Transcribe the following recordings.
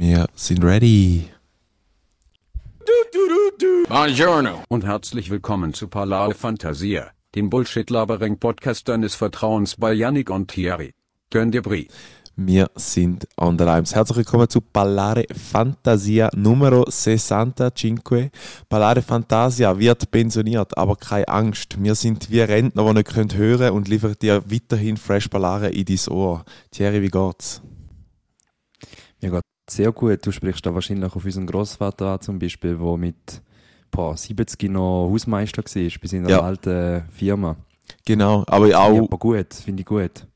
Wir sind ready. Buongiorno. Und herzlich willkommen zu Palao Fantasia, dem Bullshit-Labering-Podcast deines Vertrauens bei Yannick und Thierry. Gönn dir Brie. Wir sind on the lines. Herzlich willkommen zu Ballare Fantasia Numero 65. Ballare Fantasia wird pensioniert, aber keine Angst. Wir sind wie Rentner, die nicht hören können und liefern dir weiterhin fresh Ballare in dein Ohr. Thierry, wie geht's? Mir geht sehr gut. Du sprichst da wahrscheinlich auf unseren Großvater an, zum Beispiel, der mit boah, 70 noch Hausmeister war, bei seiner Ja. alten Firma. Genau, aber Ja, auch, aber gut, finde ich gut.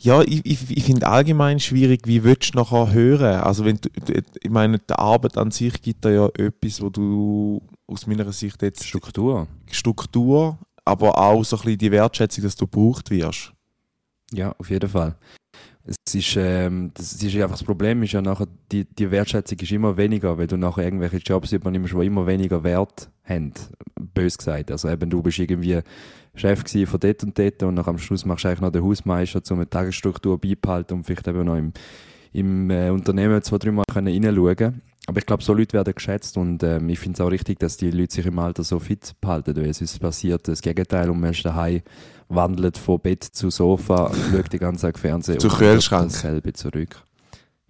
ja, ich, ich, ich finde allgemein schwierig, wie willst du nachher hören? Also wenn du, ich meine, die Arbeit an sich gibt da ja etwas, wo du aus meiner Sicht jetzt Struktur. Struktur, aber auch so ein bisschen die Wertschätzung, dass du gebraucht wirst. Ja, auf jeden Fall. Es ist, ähm, das ist einfach das Problem, ist ja nachher, die, die Wertschätzung ist immer weniger, weil du nachher irgendwelche Jobs übernimmst, die immer weniger Wert haben. Bös gesagt. Also eben, du bist irgendwie Chef von dort und dort und nach am Schluss machst du eigentlich noch den Hausmeister, um eine Tagesstruktur beibehalten und vielleicht eben noch im, im äh, Unternehmen zwei, drei Mal können reinschauen Aber ich glaube, so Leute werden geschätzt und ähm, ich finde es auch richtig, dass die Leute sich im Alter so fit behalten, weil sonst passiert das Gegenteil und man ist daheim, wandelt von Bett zu Sofa und schaut die ganze Zeit Fernsehen Zu und Kühlschrank. dasselbe zurück.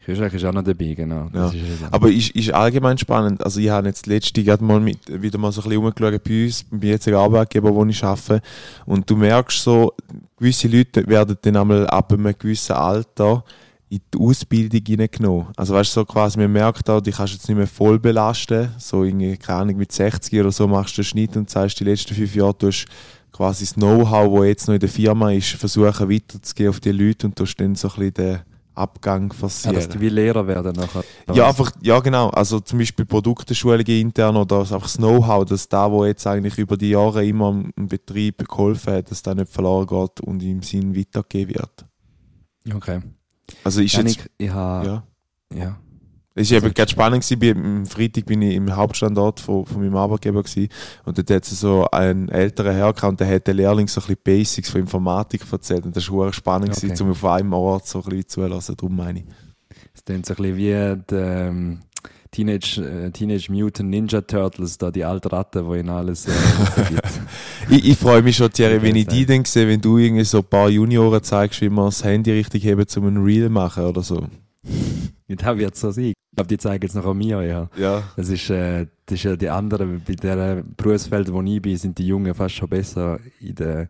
Kühlschrank ist auch noch dabei, genau. Das ist. Aber ist, ist allgemein spannend. Also ich habe jetzt letzte gerade mal mit, wieder mal so ein bisschen rumgeschaut bei uns, beim jetzigen Arbeitgeber, wo ich arbeite. Und du merkst so, gewisse Leute werden dann einmal ab einem gewissen Alter in die Ausbildung hineingenommen. Also weißt du, so quasi, man merkt auch, die kannst du jetzt nicht mehr voll belasten. So irgendwie, keine Ahnung, mit 60 oder so machst du den Schnitt und sagst, die letzten fünf Jahre du hast quasi das Know-how, das jetzt noch in der Firma ist, versuchen weiterzugehen auf die Leute und du dann so ein bisschen den Abgang Ja, forcieren. dass die wie Lehrer werden nachher. Ja, einfach, ja genau. Also zum Beispiel Produkteschulungen intern oder einfach das Know-how, dass da, wo jetzt eigentlich über die Jahre immer im Betrieb geholfen hat, dass da nicht verloren geht und im Sinn weitergegeben wird. Okay. Also ist jetzt, Janik, ich habe, ja. ja. Es war eben gerade spannend, gewesen, am Freitag bin ich im Hauptstandort von, von meinem Arbeitgeber gewesen, und dort hat so einen älteren Herr gehabt, und der hat den Lehrling so ein bisschen Basics von Informatik erzählt und das war spannend, Okay. gewesen, um auf einem Ort so ein bisschen zulassen, darum meine ich. Es klingt so ein bisschen wie die ähm, Teenage, äh, Teenage Mutant Ninja Turtles, da die alten Ratten, die ihnen alles äh. Ich, ich freue mich schon, Thierry, wenn ich die dann sehe, wenn du irgendwie so ein paar Junioren zeigst, wie man das Handy richtig heben, um ein Reel machen oder so. Ja, das wird so sein. Ich glaube, die zeigen jetzt noch an mir, ja. Ja. Das ist, äh, das ist ja die anderen, bei der Berufsfeld, wo ich bin, sind die Jungen fast schon besser in der,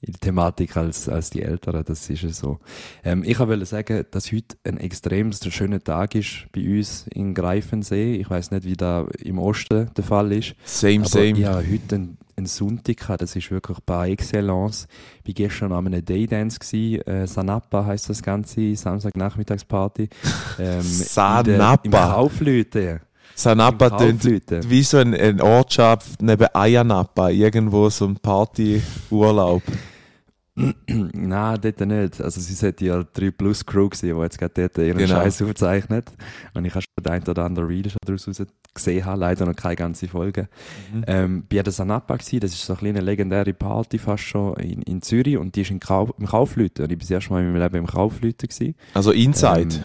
in der Thematik als, als die Älteren, das ist ja so. Ähm, ich wollte sagen, dass heute ein extrem schöner Tag ist bei uns in Greifensee. Ich weiß nicht, wie da im Osten der Fall ist. Same, same. habe heute einen, einen Sonntag gehabt, das ist wirklich par excellence. Ich war gestern an einem Daydance gewesen, äh, Sanappa heisst das Ganze, Samstagnachmittagsparty. Ähm, Sanappa? Im Kaufleute. Sanapa tönt wie so ein, ein Ortschaft neben Ayanapa, irgendwo so ein Partyurlaub. Nein, dort nicht. Also sie sollte ja 3 Plus Crew gewesen, die jetzt gerade dort ihren Genau. Scheiß aufzeichnet. Und ich habe schon den ein oder anderen Reel schon daraus raus gesehen, habe, leider noch keine ganze Folge. Mhm. Ähm, bei der Sanappa gewesen, das ist so eine legendäre Party fast schon in, in Zürich und die ist in Kauf, im Kaufleuten. Und ich bin das erste Mal in meinem Leben im Kaufleuten gewesen. Also Inside, Ähm,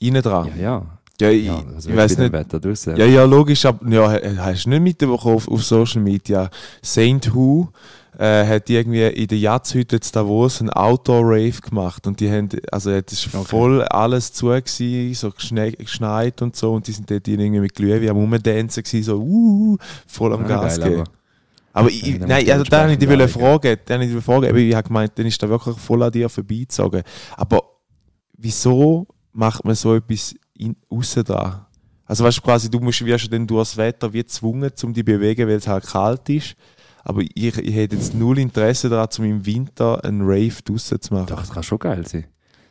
innen dran. ja, ja. Ja, ich, ja also ich weiß nicht. Wetter draussen. Ja, ja, logisch, aber ja, hast du nicht mitbekommen auf, auf Social Media? Saint Who äh, hat irgendwie in der Jatzhütte in Davos einen Outdoor-Rave gemacht und die haben, also es ist Okay. voll alles zu gewesen, so geschne- geschneit und so und die sind dort irgendwie mit Glühwein am Rumdancen gewesen, so uh, voll am Ah, Gas geil, geben. aber- Aber ich, Ja, dann nein, also da habe ich dich wollen fragen, da habe ich dich fragen, ich habe gemeint, dann ist da wirklich voll an dir vorbeizogen. Aber wieso macht man so etwas in, aussen dran? Also weißt du, quasi, du musst wirst ja dann das Wetter wie gezwungen, um dich zu bewegen, weil es halt kalt ist. Aber ich, ich hätte jetzt null Interesse daran, um im Winter einen Rave draussen zu machen. Doch, das kann schon geil sein.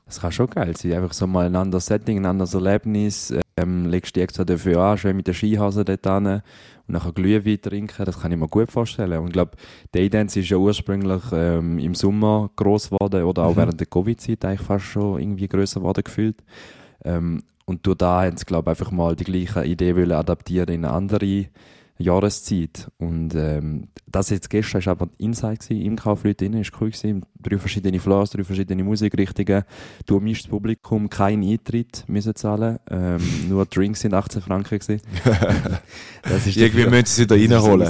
Das kann schon geil sein. Einfach so mal ein anderes Setting, ein anderes Erlebnis. Ähm, legst dich extra dafür an, schön mit der Skihase dort hin und nachher Glühwein trinken. Das kann ich mir gut vorstellen. Und ich glaube, Daydance ist ja ursprünglich ähm, im Sommer gross geworden oder auch Mhm. während der Covid-Zeit eigentlich fast schon irgendwie grösser geworden gefühlt. Ähm, und durch da haben sie, glaube ich, einfach mal die gleiche Idee wollen adaptieren in eine andere Jahreszeit. Und ähm, das jetzt gestern war aber Inside gewesen, im Kaufleute drin, ist cool gewesen. Drei verschiedene Floors, drei verschiedene Musikrichtungen. Du mischst Publikum, kein Eintritt müssen zahlen. Ähm, nur Drinks sind 18 Franken gewesen. das ist Irgendwie müssen sie wieder reinholen.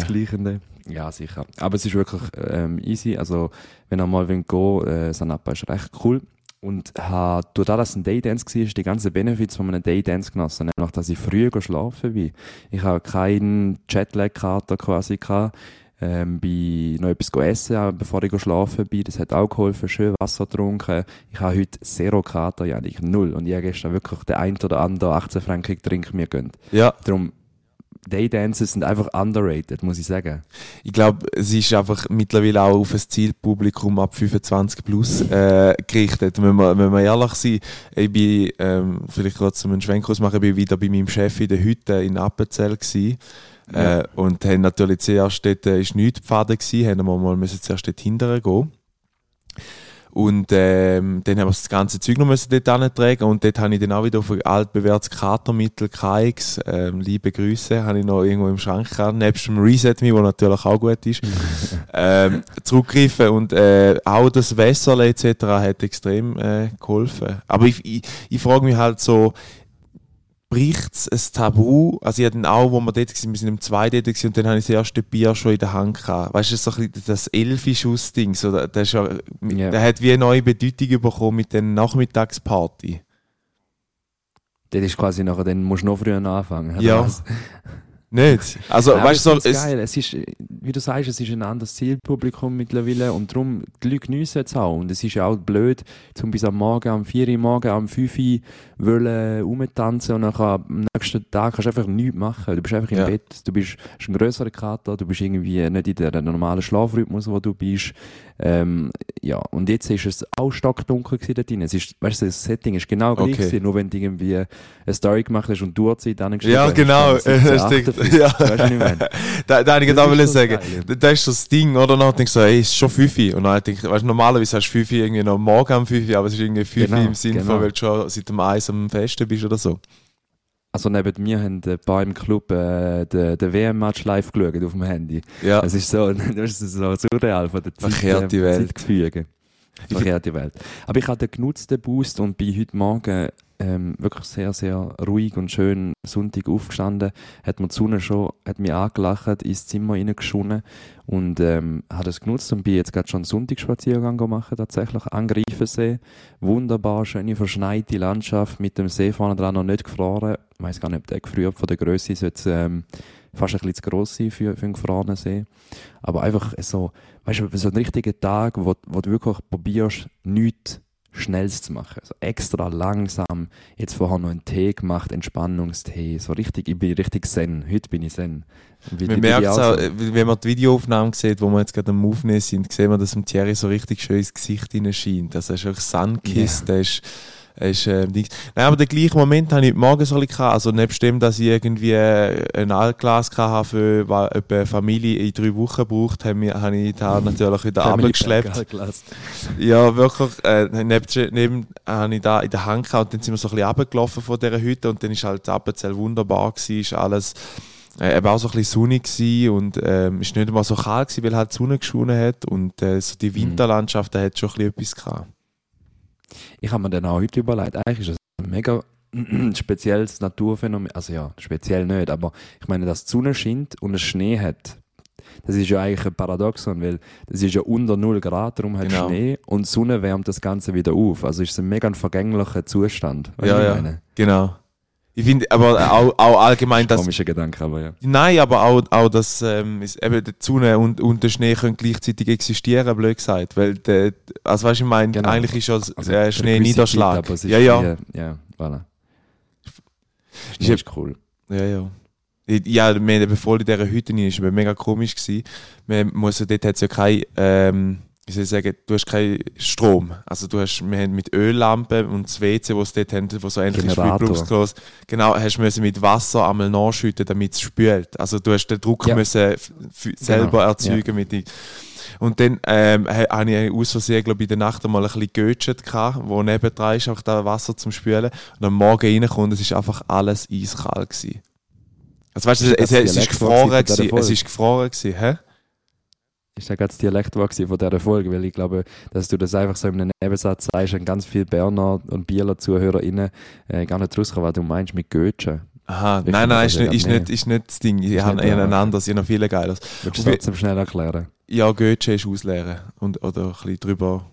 Ja, sicher. Aber es ist wirklich ähm, easy. Also, wenn ihr mal gehen wollt, äh, Sanapa ist recht cool. Und habe, durch das, dass es ein Daydance war, die ganzen Benefits von einem Daydance genossen. Nämlich, dass ich früher schlafen bin. Ich habe keinen Jetlag-Kater quasi gehabt. Ähm, bin noch etwas essen, bevor ich schlafen bin. Das hat auch geholfen. Schön Wasser getrunken. Ich habe heute zero Kater, ja, nicht null. Und ich habe gestern wirklich den ein oder anderen 18 Franken Trink mir gönnt. Ja. Darum, Daydances sind einfach underrated, muss ich sagen. Ich glaube, es ist einfach mittlerweile auch auf ein Zielpublikum ab 25 plus äh, gerichtet. Wenn wir, wenn wir ehrlich sind, ich bin, ähm, vielleicht kurz einen Schwenk ausmachen, ich bin wieder bei meinem Chef in der Hütte in Appenzell gewesen. Ja. Äh, und haben natürlich zuerst dort, äh, ist nichts Pfade gewesen, haben wir mal müssen zuerst dort hinterher gehen. Und ähm, dann haben wir das ganze Zeug noch müssen dort antragen und dort habe ich dann auch wieder auf ein altbewährtes Katermittel KX, ähm, liebe Grüße, habe ich noch irgendwo im Schrank gehabt, nebst dem Reset Me, wo natürlich auch gut ist, ähm, zurückgegriffen und äh, auch das Wässer etc. hat extrem äh, geholfen. Aber ich, ich, ich frage mich halt so, bricht es ein Tabu. Also ich hatte auch, wo wir dort waren, wir sind im 2 dort und dann habe ich das erste Bier schon in der Hand gehabt. Weißt du, so ein bisschen das Elfi-Schuss-Ding, so, der, der, yeah. der hat wie eine neue Bedeutung bekommen mit der Nachmittagsparty. Das ist quasi nachher, dann musst du noch früher anfangen. Ja. Nicht? Also, Nein, weißt du, so, es, geil. es ist, wie du sagst, es ist ein anderes Zielpublikum mittlerweile und darum, die Leute geniessen es auch. Und es ist ja auch blöd, zum bis am Morgen, am 4 Uhr morgen, am 5 Uhr wollen rumtanzen und dann am nächsten Tag kannst du einfach nichts machen. Du bist einfach im ja. Bett, du bist, hast einen grösseren Kater, du bist irgendwie nicht in der normalen Schlafrhythmus, wo du bist. Ähm, ja, und jetzt ist es auch stockdunkel gewesen da drin. Es ist, weißt du, das Setting ist genau gleich okay. gewesen, nur wenn du irgendwie eine Story gemacht hast und du Uhrzeit angeschrieben Ja, genau. Hast, ja. Weißt du, was ich meine? da, da ich gerade will sagen, geil, das ist das Ding, oder? Dann denke ich so, ey, ist schon 5 Und dann denke ich, weißt du, normalerweise hast du 5 irgendwie noch morgen um 5 aber es ist irgendwie 5 genau, im Sinne genau. von, weil du schon seit dem Eis am Festen bist oder so. Also neben mir haben ein paar im Club äh, den, den WM-Match live geschaut auf dem Handy. Ja. Es ist so, das ist so surreal von der Zeit, Verkehrte Welt. Zu fügen. Verkehrte Welt. Aber ich hatte den genutzten Boost und bin heute Morgen ähm, wirklich sehr, sehr ruhig und schön Sonntag aufgestanden, hat mir die Sonne schon, hat mich angelacht, ins Zimmer reingeschonnen und ähm, hat es genutzt und bin jetzt gerade schon einen Sonntagsspaziergang gemacht, tatsächlich an Greifensee. Wunderbar, schöne verschneite Landschaft mit dem See vorne dran noch nicht gefroren. Ich weiß gar nicht, ob der gefriert von der Größe sollte ähm, fast ein bisschen zu gross sein für, für einen gefrorenen See. Aber einfach so, weißt du, so ein richtiger Tag, wo, wo du wirklich probierst, nichts Schnelles zu machen. Also extra langsam. Jetzt vorher noch einen Tee gemacht, Entspannungstee. So richtig, ich bin richtig Zen. Heute bin ich Zen. Wie, man merkt es auch, so? wenn man die Videoaufnahmen sieht, wo wir jetzt gerade am Aufnehmen sind, sehen wir, dass dem Thierry so richtig schön ins Gesicht hineinscheint. Also er ist auch Sunkissed, yeah. der ist ist, äh, Nein, aber den gleichen Moment habe ich morgen so ein gehabt. Also, nebst dem, dass ich irgendwie äh, ein Altglas hatte, für was eine Familie in drei Wochen braucht, habe ich, habe ich da natürlich wieder abgeschleppt. Ja, wirklich. Äh, neben, neben habe ich da in der Hand gehabt und dann sind wir so ein bisschen runtergelaufen von dieser Hütte und dann ist halt Appenzell wunderbar gewesen, ist alles äh, eben auch so ein bisschen sonnig gewesen und ähm, ist nicht einmal so kalt gewesen, weil halt die Sonne geschonen hat und äh, so die mhm. Winterlandschaft, da hat schon ein bisschen etwas gehabt. Ich habe mir dann auch heute überlegt, eigentlich ist das ein mega spezielles Naturphänomen. Also ja, speziell nicht, aber ich meine, dass die Sonne scheint und es Schnee hat. Das ist ja eigentlich ein Paradoxon, weil es ist ja unter 0 Grad, darum hat genau. Schnee und die Sonne wärmt das Ganze wieder auf. Also ist es ein mega vergänglicher Zustand. Ja, ja, meine? genau. Ich finde aber auch, auch allgemein, das. Komischer Gedanke, aber ja. Nein, aber auch, auch dass ähm, eben die Sonne und, und der Schnee können gleichzeitig existieren, blöd gesagt. Weil, der, also weißt du, ich meine, genau. eigentlich ist ja also, äh, Schnee Niederschlag. Zeit, ja, ja. Ja, voilà. Schnee ist cool. Ja, ja. Ja, wir, bevor in dieser Hütte war, war mega komisch. Gewesen. Man muss, dort hat es ja kein, ähm, wie soll ich sagen, du hast keinen Strom. Also du hast, wir haben mit Öllampen und das WC, das dort haben, wo so ähnlich ist wie genau, hast müssen mit Wasser einmal nachschütten, damit es spült. Also du hast den Druck ja. müssen selber genau. erzeugen ja. mit die. Und dann ähm, habe ich aus Versehen, glaube ich, in der Nacht einmal ein bisschen geötschet, wo nebendran ist, auch da Wasser zum Spülen. Und am Morgen reinkommt, es ist einfach alles eiskalt gewesen. Also weißt du, es, es, es ist gefroren gewesen, es ist gefroren gewesen, hä? Ist ja gerade das Dialekt von dieser Folge, weil ich glaube, dass du das einfach so in einem Nebensatz sagst und ganz viele Berner und Bieler ZuhörerInnen äh, gar nicht rauskommen, was du meinst mit Götschen. Aha, Ich nein, nein, ist nicht, ist, nicht, ist nicht das Ding. Ich Ist habe nicht eher der- ein anderes, ich habe noch viel geiles. Willst du trotzdem schnell erklären? Ja, Goethe ist ausleeren. Und, oder ein bisschen drüber,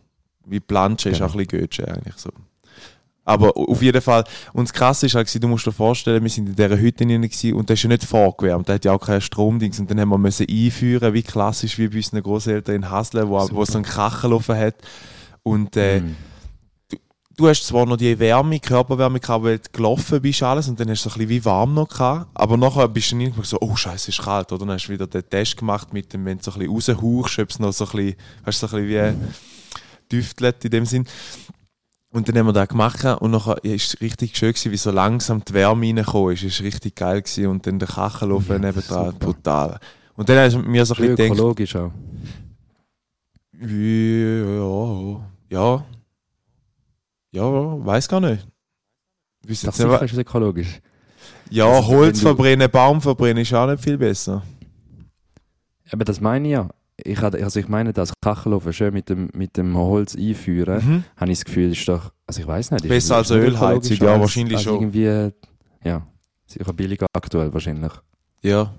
wie Planche ist Genau. auch ein bisschen Goethe eigentlich so. Aber auf jeden Fall, und das Krasse ist halt, gewesen, du musst dir vorstellen, wir sind in dieser Hütte gewesen und das ist ja nicht vorgewärmt, da hat ja auch keinen Stromdings und dann haben wir müssen einführen, wie klassisch wie bei unseren Großeltern in Hasle, wo, wo so einen Kachelofen hat. Und äh, Mhm. du hast zwar noch die Wärme, Körperwärme gehabt, weil du gelaufen bist alles und dann hast du so ein bisschen wie warm noch gehabt, aber nachher bist du nicht so, oh scheiße, ist kalt, oder? Dann hast du wieder den Test gemacht mit dem, wenn du so ein bisschen raushauchst, ob es noch so ein bisschen, du, so ein bisschen wie düftelt in dem Sinn. Und dann haben wir das gemacht und nachher ja, ist es richtig schön gewesen, wie so langsam die Wärme reingekommen ist. Es war richtig geil gewesen und dann der Kachelofen Ja, nebendran, brutal. Und dann hast du mir so ein bisschen gedacht, Ökologisch auch. ja, ja, ja, weiß gar nicht. Ich weiss Das sicher ist ökologisch. ja, Also, Holz verbrennen, Baum verbrennen ist auch nicht viel besser. Aber das meine ich ja. Ich, also ich meine, das Kachelofen schön mit dem, mit dem Holz einführen, Mhm. habe ich das Gefühl, ist doch, also ich weiß nicht. Besser als Ölheizung, ja, wahrscheinlich als schon. Irgendwie, ja, sicher billiger aktuell wahrscheinlich. Ja.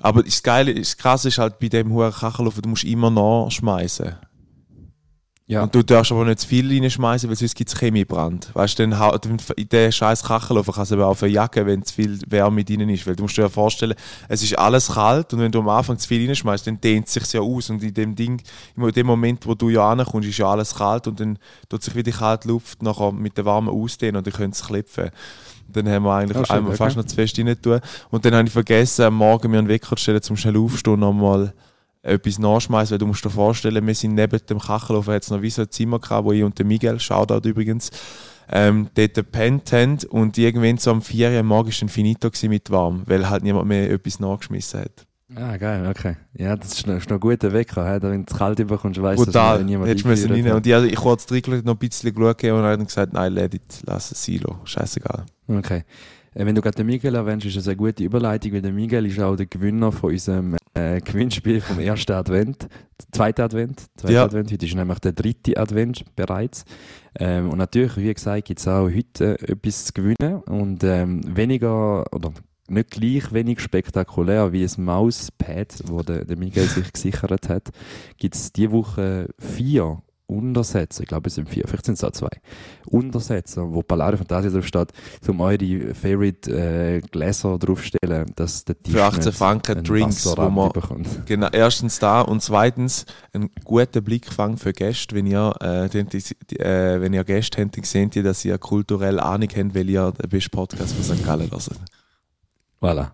Aber das Geile, das Krasse ist halt bei dem hohen Kachelofen, du musst immer nachschmeißen. Ja, Und du darfst aber nicht zu viel reinschmeißen, weil sonst gibt es Chemiebrand. Weißt du, dann in den scheiß Kachelofen kannst du aber eine Jacke, wenn zu viel Wärme drin ist. Weil du musst dir ja vorstellen, es ist alles kalt und wenn du am Anfang zu viel reinschmeißt, dann dehnt es sich ja aus. Und in dem Ding, in dem Moment, wo du ja ankommst, ist ja alles kalt und dann tut sich wieder die kalte Luft nachher mit der warmen ausdehnen und dann könnte es klopfen. Dann haben wir eigentlich einmal okay. fast noch zu fest rein tun. Und dann habe ich vergessen, am Morgen mir einen Wecker zu stellen, zum schnell aufstehen nochmal etwas nachschmeißen, weil du musst dir vorstellen, wir sind neben dem Kachelofen, hat es noch wie so ein Zimmer gehabt, wo ich und der Miguel, Shoutout übrigens, ähm, dort gepennt haben und irgendwann so am 4 Uhr am Morgen war dann finito mit warm, weil halt niemand mehr etwas nachgeschmissen hat. ah, geil, okay. Ja, das ist noch, ist noch ein guter Wecker, he? wenn du es kalt überkommst, weißt du, dass niemand hättest müssen rein. Und ich, also, ich kurz reingeschaut, noch ein bisschen geschaut und dann habe gesagt, nein, let it, lass es lassen. scheißegal. Okay. Äh, Wenn du gerade den Miguel erwähnst, ist das eine gute Überleitung, weil der Miguel ist auch der Gewinner von unserem äh, Gewinnspiel vom ersten Advent, zweiten Advent, zweiten Ja. Advent. Heute ist nämlich der dritte Advent bereits. Ähm, und natürlich, wie gesagt, gibt es auch heute äh, etwas zu gewinnen und ähm, weniger oder nicht gleich wenig spektakulär wie ein Mauspad, wo der, der Miguel sich gesichert hat, gibt es diese Woche vier Untersätze, ich glaube es sind vier, vielleicht sind es auch zwei, Untersätze, wo Pallade Fantasia drauf steht, um eure Favorite äh, Gläser draufstellen, dass der Tisch Für 18 nicht Franken einen Drinks, wo Wasserrand man bekommt. Genau, erstens da und zweitens ein guter Blickfang für Gäste. Wenn ihr, äh, die, die, äh, wenn ihr Gäste habt, dann seht ihr, dass ihr kulturell Ahnung habt, weil ihr den besten Podcast von St. Gallen hört. Voilà.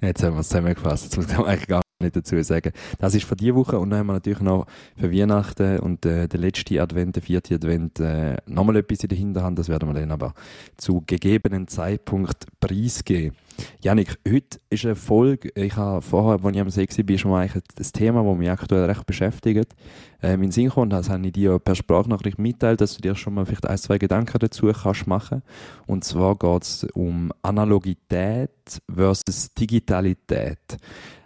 Jetzt haben wir es zusammengefasst. Jetzt muss ich eigentlich gar nicht dazu sagen. Das ist für diese Woche und dann haben wir natürlich noch für Weihnachten und äh, der letzte Advent, der vierte Advent, äh, nochmal etwas in der Hinterhand. Das werden wir dann aber zu gegebenen Zeitpunkt preisgeben. Janik, heute ist eine Folge, ich habe vorher, als ich am See war, ist schon mal eigentlich das Thema, das mich aktuell recht beschäftigt. Ähm, in Sinn gekommen, das habe ich dir per Sprachnachricht mitteilt, dass du dir schon mal vielleicht ein, zwei Gedanken dazu kannst machen. Und zwar geht es um Analogität versus Digitalität.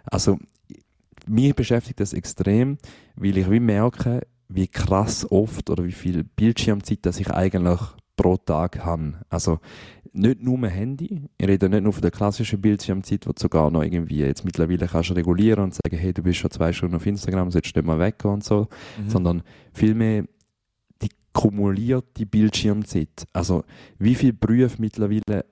Also, mich beschäftigt das extrem, weil ich wie merke, wie krass oft oder wie viel Bildschirmzeit das ich eigentlich pro Tag habe. Also nicht nur ein Handy, ich rede nicht nur von der klassischen Bildschirmzeit, wo du sogar noch irgendwie jetzt mittlerweile kannst regulieren und sagen, hey, du bist schon zwei Stunden auf Instagram, solltest nicht mal weg und so, Mhm. sondern vielmehr die kumulierte Bildschirmzeit. Also wie viel Berufe mittlerweile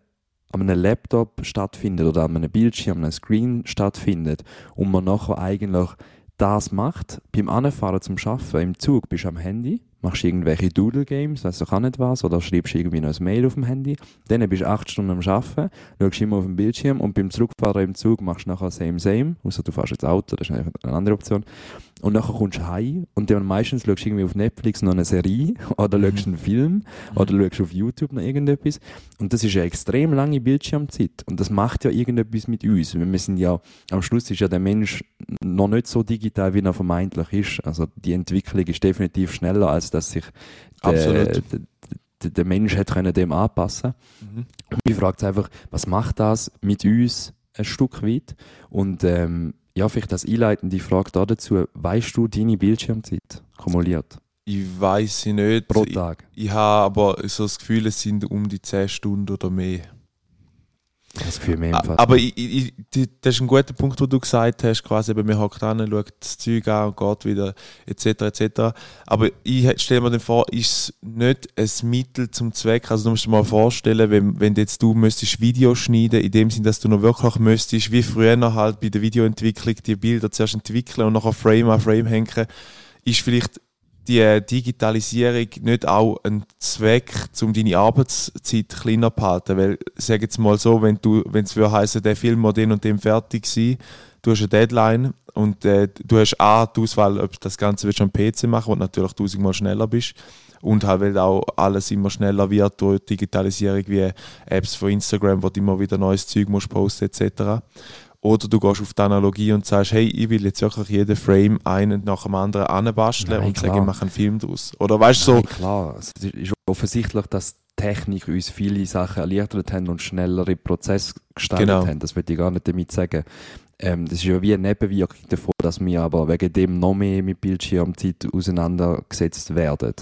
an einem Laptop stattfindet oder an einem Bildschirm, an einem Screen stattfindet und man nachher eigentlich das macht, beim Anfahren zum Schaffen im Zug bist du am Handy, machst irgendwelche Doodle-Games, weißt du auch nicht was, oder schreibst irgendwie noch ein Mail auf dem Handy, dann bist du acht Stunden am Arbeiten, schaust immer auf dem Bildschirm und beim Zurückfahren im Zug machst du nachher same, same, außer du fährst jetzt Auto, das ist eine andere Option. Und nachher kommst du heim und dann meistens schaust du irgendwie auf Netflix noch eine Serie oder schaust einen Film oder schaust auf YouTube noch irgendetwas. Und das ist eine extrem lange Bildschirmzeit. Und das macht ja irgendetwas mit uns. Wir sind ja, am Schluss ist ja der Mensch noch nicht so digital, wie er vermeintlich ist. Also die Entwicklung ist definitiv schneller, als dass sich der, der, Mensch hätte können dem anpassen Mhm. und mich fragt einfach, was macht das mit uns ein Stück weit. Und ähm, ja, vielleicht als einleitende Frage da dazu, weißt du deine Bildschirmzeit kumuliert? Ich weiß sie nicht. Pro Tag? Ich, ich habe aber so das Gefühl, es sind um die 10 Stunden oder mehr. Das Gefühl mehr A- Aber ich, ich, ich, das ist ein guter Punkt, wo du gesagt hast, quasi, eben, man hockt an, schaut das Zeug an und geht wieder, etc., etc. Aber ich stelle mir dann vor, ist es nicht ein Mittel zum Zweck, also du musst dir mal vorstellen, wenn, wenn jetzt du müsstest Video schneiden, in dem Sinn, dass du noch wirklich müsstest, wie früher noch halt bei der Videoentwicklung, die Bilder zuerst entwickeln und nachher Frame an Frame hängen, ist vielleicht die Digitalisierung nicht auch ein Zweck, um deine Arbeitszeit kleiner zu halten? Weil, sag jetzt mal so, wenn du, wenn es heißen, der Film muss den und dem fertig sein, du hast eine Deadline und äh, du hast A, die Auswahl, ob das Ganze willst am PC machen wo du natürlich tausendmal schneller bist. Und halt, weil auch alles immer schneller wird durch Digitalisierung, wie Apps von Instagram, wo du immer wieder neues Zeug musst posten etc. Oder du gehst auf die Analogie und sagst, hey, ich will jetzt wirklich jeden Frame einen nach dem anderen anbasteln Nein, und sage, ich mache einen Film daraus. Oder weißt du so, klar. Es ist offensichtlich, dass die Technik uns viele Sachen erleichtert haben und schnellere Prozesse gestaltet Genau. haben. Das würde ich gar nicht damit sagen. Ähm, das ist ja wie eine Nebenwirkung davon, dass wir aber wegen dem noch mehr mit Bildschirmzeit auseinandergesetzt werden.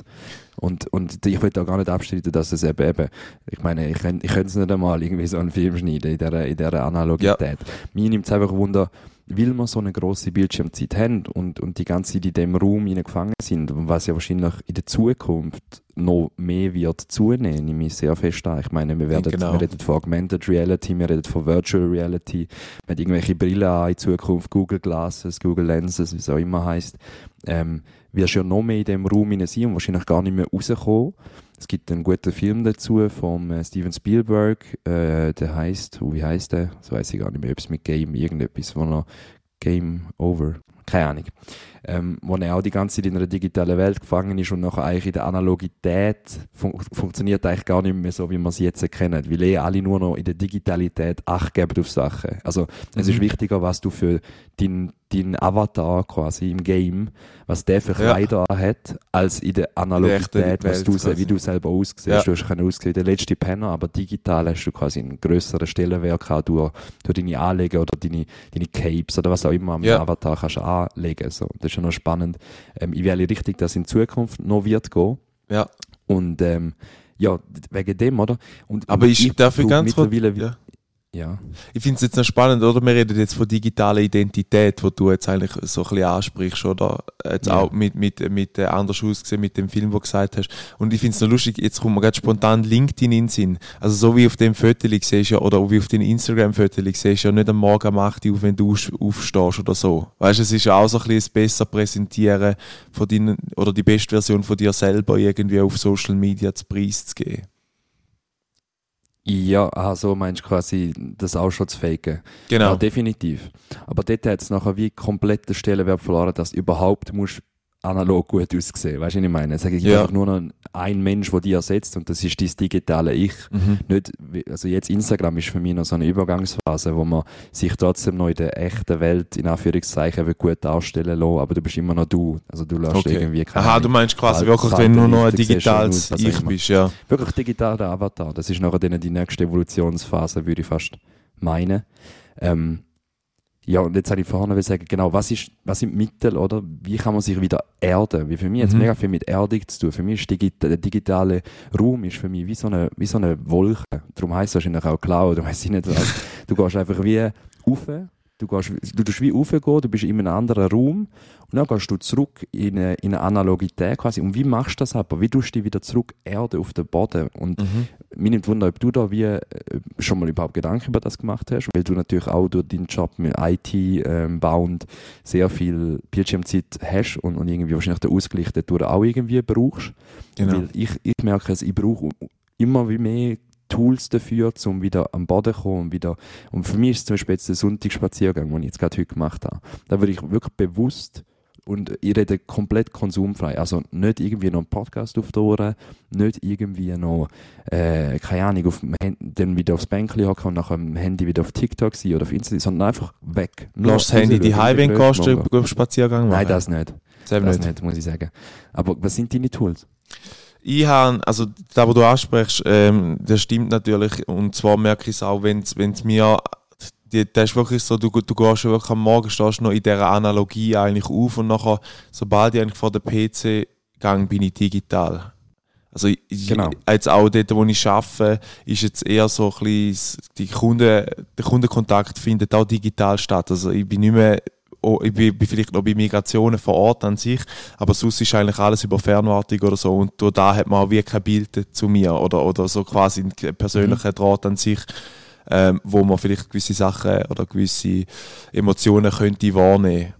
Und, und ich will da gar nicht abstreiten, dass es eben, eben ich meine, ich könnte ich könnte es nicht einmal irgendwie so einen Film schneiden in dieser, in dieser Analogität. Mir nimmt es einfach Wunder, weil wir so eine grosse Bildschirmzeit haben und, und die ganze Zeit in dem Raum gefangen sind, und was ja wahrscheinlich in der Zukunft noch mehr wird zunehmen, nehme ich sehr fest an. Ich meine, wir, werden, Genau. wir reden von Augmented Reality, wir reden von Virtual Reality, wir haben irgendwelche Brillen an in Zukunft, Google Glasses, Google Lenses, wie es auch immer heißt. Ähm, wirst ja noch mehr in dem Raum sein und wahrscheinlich gar nicht mehr rauskommen. Es gibt einen guten Film dazu von äh, Steven Spielberg, äh, der heißt, oh, wie heißt der? Das weiß ich gar nicht mehr, ob es mit Game irgendetwas, wo noch Game Over, keine Ahnung. Ähm, wo er auch die ganze Zeit in einer digitalen Welt gefangen ist und nachher eigentlich in der Analogität fun funktioniert eigentlich gar nicht mehr so, wie man sie jetzt kennen, weil eh alle nur noch in der Digitalität Acht geben auf Sachen. Also es ist Mhm. wichtiger, was du für deinen dein Avatar quasi im Game, was der für Ja. Kleider hat, als in der Analogität, Welt du, wie du selber aussiehst. Ja. Du hast können aussehen der letzte Penner, aber digital hast du quasi einen grösseren Stellenwert gehabt durch, durch deine Anlegen oder deine, deine Capes oder was auch immer am Ja. Avatar kannst du anlegen. So. Das ist ja noch spannend. Ähm, ich wähle richtig, dass in Zukunft noch wird gehen. ja. Und ähm, ja, wegen dem, oder? Und, Aber und ich, darf ich ganz kurz, ja. Ja. Ich finde es jetzt noch spannend, oder? Wir reden jetzt von digitaler Identität, wo du jetzt eigentlich so ein bisschen ansprichst, oder? Jetzt Ja. auch mit, mit, mit äh, anders ausgesehen, mit dem Film, wo du gesagt hast. Und ich finde es noch lustig, jetzt kommt mir gerade spontan LinkedIn in den Sinn. Also so wie auf dem Foto siehst ja, oder wie auf den Instagram-Foto siehst ja nicht am Morgen um 8 Uhr auf, wenn du aufstehst oder so. Weißt du, es ist ja auch so ein bisschen das besser präsentieren von deinen, oder die beste Version von dir selber irgendwie auf Social Media zu Preis zu geben. Ja, also meinst du quasi, das auch schon zu faken? Genau. Ja, definitiv. Aber dort hat es nachher wie komplett den Stellenwert verloren, dass du überhaupt musst analog gut aussehen. Weißt du, was ich meine? Es gibt Ja. einfach nur noch ein Mensch, der dich ersetzt und das ist dein digitale Ich. Mhm. Nicht, also jetzt Instagram ist für mich noch so eine Übergangsphase, wo man sich trotzdem noch in der echten Welt in Anführungszeichen gut darstellen lassen, aber du bist immer noch du. Also du lässt Okay. irgendwie keine Aha, du meinst quasi Kalt- wirklich, wenn du nur ein siehst du digitales aus, Ich bist, ja. wirklich digitaler Avatar. Das ist nachher dann die nächste Evolutionsphase, würde ich fast meinen. Ähm, ja, und jetzt habe ich vorhin noch sagen, genau, was ist, was sind Mittel, oder? Wie kann man sich wieder erden? Wie für mich jetzt Mhm. mega viel mit Erdung zu tun. Für mich ist digi der digitale Raum ist für mich wie so eine, wie so eine Wolke. Darum heisst es wahrscheinlich auch Cloud, du weißt nicht was. Du gehst einfach wie rauf, du gehst, du tust wie raufgehen, du bist in einem anderen Raum und dann gehst du zurück in eine, in eine Analogität quasi. Und wie machst du das aber? Wie tust du dich wieder zurück Erde auf den Boden? Und Mhm. mir nimmt Wunder, ob du da wie äh, schon mal überhaupt Gedanken über das gemacht hast, weil du natürlich auch durch deinen Job mit IT-Bound sehr viel Bildschirmzeit hast und, und irgendwie wahrscheinlich den Ausgleich dadurch auch irgendwie brauchst. Genau. Weil ich, ich merke es, ich brauche immer wie mehr Tools dafür, um wieder am Boden zu kommen und wieder, und für mich ist zum Beispiel jetzt der Sonntagsspaziergang, den ich jetzt gerade heute gemacht habe, da würde ich wirklich bewusst und ich rede komplett konsumfrei. Also nicht irgendwie noch einen Podcast auf die Ohren, nicht irgendwie noch, äh, keine Ahnung, auf dem Hand- dann wieder aufs Bänkchen hocken und nachher am Handy wieder auf TikTok sein oder auf Instagram, sondern einfach weg. Nur Lass das Handy die Heim, wenn du Spaziergang machen. Nein, das nicht. Selber Das nicht. nicht, muss ich sagen. Aber was sind deine Tools? Ich habe, also da, wo du ansprichst, ähm, das stimmt natürlich. Und zwar merke ich es auch, wenn es mir die, das ist wirklich so, du, du gehst wirklich am Morgen, stehst noch in dieser Analogie eigentlich auf und nachher, sobald ich eigentlich vor den PC gehe, bin ich digital. Also ich, Genau. jetzt auch dort, wo ich arbeite, ist jetzt eher so ein bisschen, die Kunden, der Kundenkontakt findet auch digital statt. Also ich bin nicht mehr, oh, ich bin, bin vielleicht noch bei Migrationen vor Ort an sich, aber sonst ist eigentlich alles über Fernwartung oder so und durch da hat man auch wie kein Bild zu mir oder, oder so quasi einen persönlichen Draht an sich, ähm, wo man vielleicht gewisse Sachen oder gewisse Emotionen könnte wahrnehmen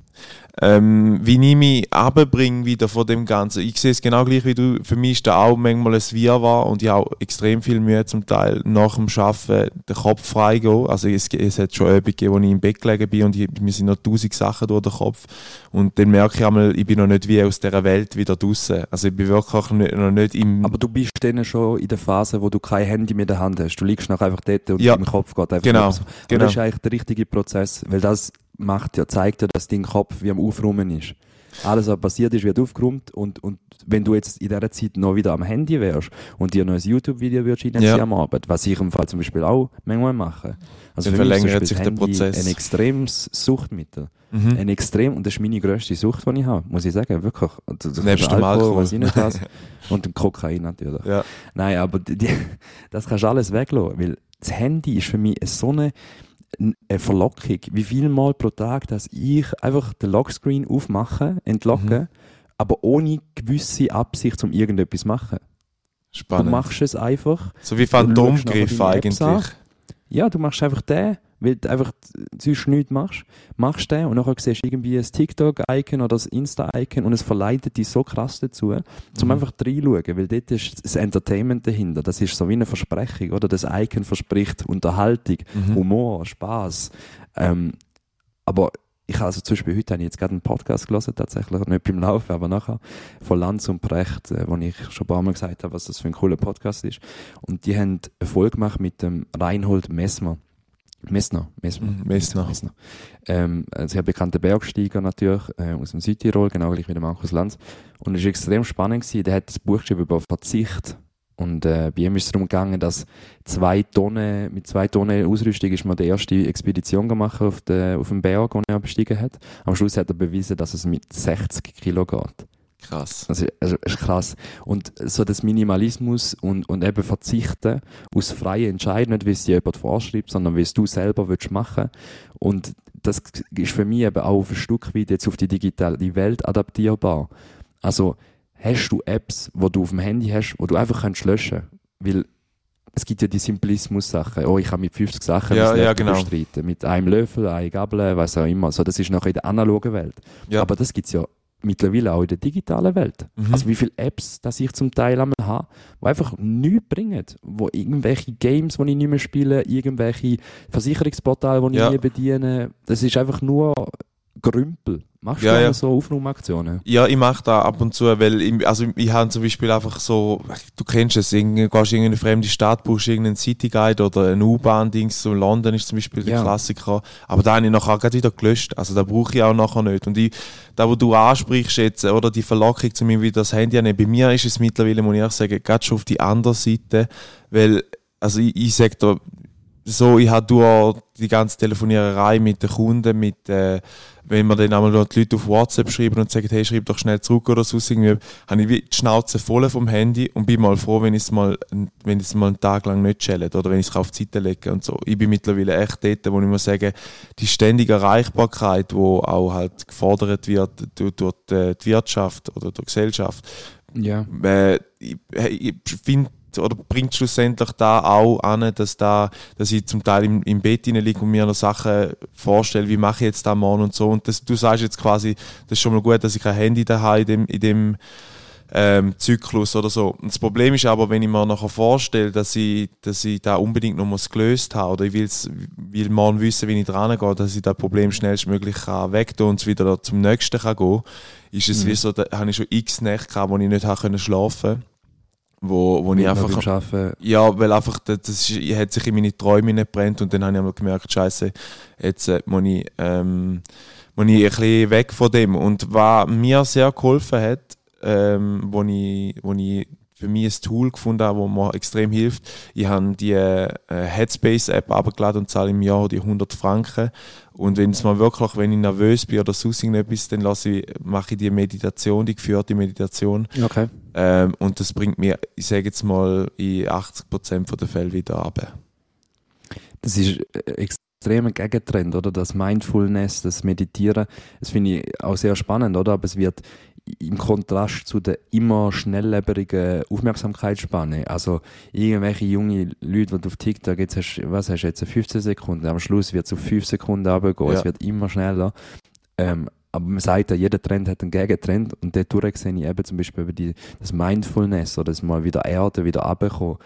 ähm, wie ich mich abbringe wieder von dem Ganzen. Ich sehe es genau gleich wie du. Für mich ist da auch manchmal ein Wirrwarr und ich habe auch extrem viel Mühe zum Teil nach dem Arbeiten den Kopf frei gehen. Also es, es hat schon Übungen gegeben, wo ich im Bett gelegen bin und ich, mir sind noch tausend Sachen durch den Kopf. Und dann merke ich einmal, ich bin noch nicht wie aus dieser Welt wieder draußen. Also ich bin wirklich nicht, noch nicht im... Aber du bist dann schon in der Phase, wo du kein Handy mehr in der Hand hast. Du liegst noch einfach dort und Ja. dein Kopf geht einfach Genau, genau. das ist eigentlich der richtige Prozess, weil das macht ja, zeigt ja, dass dein Kopf wie am Aufräumen ist. Alles, was passiert ist, wird aufgeräumt und, und wenn du jetzt in dieser Zeit noch wieder am Handy wärst und dir noch ein YouTube-Video würdest reinziehen Ja. am Abend, was ich im Fall zum Beispiel auch manchmal mache. Also Dann für mich verlängert Beispiel sich der Prozess. ein extremes Suchtmittel. Mhm. Ein extrem, und das ist meine grösste Sucht, die ich habe, muss ich sagen, wirklich. Und das- das Nebst dem Alkohol. was ich nicht has. Und dem Kokain natürlich. Ja. Nein, aber die, das kannst du alles weglassen, weil das Handy ist für mich so eine, eine Verlockung. Wie viel Mal pro Tag, dass ich einfach den Lockscreen aufmache, entlocke, Mhm. aber ohne gewisse Absicht, um irgendetwas zu machen. Spannend. Du machst es einfach. so wie Phantomgriff eigentlich. Ja, du machst einfach den, weil du einfach sonst nichts machst. Machst den und nachher siehst du irgendwie ein TikTok-Icon oder ein Insta-Icon und es verleitet dich so krass dazu, zum Mhm. einfach reinschauen, weil dort ist das Entertainment dahinter. Das ist so wie eine Versprechung, oder? Das Icon verspricht Unterhaltung, Mhm. Humor, Spaß. Ähm, aber ich habe also zum Beispiel heute habe ich jetzt gerade einen Podcast gelesen, tatsächlich nicht beim Laufen, aber nachher, von Lanz und Precht, äh, wo ich schon ein paar Mal gesagt habe, was das für ein cooler Podcast ist. Und die haben eine Folge gemacht mit dem Reinhold Messmer. Messner, Messner. Mhm, Messner. Messner. Ähm, ein sehr bekannter Bergsteiger natürlich, äh, aus dem Südtirol, genau gleich wie der Markus Lanz. Und es war extrem spannend gewesen. Der hat das Buch geschrieben über Verzicht. Und äh, bei ihm ist es darum gegangen, dass zwei Tonnen, mit zwei Tonnen Ausrüstung ist man die erste Expedition gemacht auf, den, auf den Berg, den er bestiegen hat. Am Schluss hat er bewiesen, dass es mit 60 Kilo geht. Krass. Also, also ist krass. Und so das Minimalismus und, und eben Verzichten aus freien Entscheiden, nicht wie es dir jemand vorschreibt, sondern wie es du selber willst machen. Und das ist für mich eben auch ein Stück weit jetzt auf die digitale Welt adaptierbar. Also hast du Apps, wo du auf dem Handy hast, wo du einfach kannst löschen, weil es gibt ja die Simplismus-Sachen. Oh, ich kann mit 50 Sachen Ja, ja, genau. bestreiten. Mit einem Löffel, einer Gabel, was auch immer. So, das ist noch in der analogen Welt. Ja. Aber das gibt's ja mittlerweile auch in der digitalen Welt. Mhm. Also wie viele Apps, dass ich zum Teil einmal habe, die einfach nichts bringen. Wo irgendwelche Games, die ich nicht mehr spiele, irgendwelche Versicherungsportale, die ich Ja. nie bediene. Das ist einfach nur Grümpel. Machst Ja, du ja. so Aufnahmeaktionen? Ja, ich mache da ab und zu, weil ich, also ich habe zum Beispiel einfach so, du kennst es, irgendwie, gehst in irgendeine fremde Stadt, brauchst irgendeinen Cityguide oder ein U-Bahn-Dings, so London ist zum Beispiel der Ja. Klassiker, aber da habe ich nachher gerade wieder gelöscht, also da brauche ich auch nachher nicht. Und ich, da wo du ansprichst jetzt, oder die Verlockung zu mir wieder das Handy annehmen, bei mir ist es mittlerweile, muss ich auch sagen, gerade schon auf die andere Seite, weil, also ich, ich sage da, so, ich habe durch die ganze Telefoniererei mit den Kunden, mit, äh, wenn man dann einmal die Leute auf WhatsApp schreiben und sagen, hey, schreib doch schnell zurück oder so, irgendwie, habe ich wie die Schnauze voll vom Handy und bin mal froh, wenn ich es mal, wenn ich mal einen Tag lang nicht chillt oder wenn ich es auf die Seite lege und so. Ich bin mittlerweile echt dort, wo ich muss sagen, die ständige Erreichbarkeit, wo auch halt gefordert wird durch, durch die die Wirtschaft oder durch die Gesellschaft, Ja. äh, ich, ich finde oder bringt schlussendlich da auch an, dass da, dass ich zum Teil im, im Bett liege und mir noch Sachen vorstelle, wie mache ich jetzt da morgen und so. Und das, du sagst jetzt quasi, das ist schon mal gut, dass ich kein Handy da habe in dem, in dem ähm, Zyklus oder so. Und das Problem ist aber, wenn ich mir nachher vorstelle, dass ich, dass ich da unbedingt noch muss gelöst habe oder ich will's, will morgen wissen, wie ich dran gehe, dass ich das Problem schnellstmöglich kann wegtun und es wieder zum nächsten kann gehen, ist es wie so, da habe ich schon x Nächte gehabt, wo ich nicht habe können schlafen wo, wo ich einfach Arbeiten, ja, weil einfach das, das ist, hat sich in meine Träume nicht brennt und dann habe ich einmal gemerkt, Scheiße, jetzt äh, muss ich, ähm, muss ich ein bisschen weg von dem. Und was mir sehr geholfen hat, ähm, wo ich, wo ich für mich ein Tool gefunden habe, das mir extrem hilft. Ich habe die äh, Headspace-App abgeladen und zahle im Jahr die 100 Franken. Und wenn es mal wirklich, wenn ich nervös bin oder sonst irgendetwas, dann lasse ich, mache ich die Meditation, die geführte Meditation. Okay. Ähm, und das bringt mir, ich sage jetzt mal, in 80% der Fälle wieder ab. Das ist extremer Gegentrend, oder? Das Mindfulness, das Meditieren, das finde ich auch sehr spannend, oder? Aber es wird im Kontrast zu der immer schnelllebigen Aufmerksamkeitsspanne. Also irgendwelche junge Leute, die du auf TikTok jetzt hast, was hast du jetzt, 15 Sekunden, am Schluss wird es auf 5 Sekunden runtergehen, Ja. es wird immer schneller. Ähm, aber man sagt ja, jeder Trend hat einen Gegentrend und dadurch sehe ich eben zum Beispiel über die, das Mindfulness oder das mal wieder Erde, wieder runterkommen,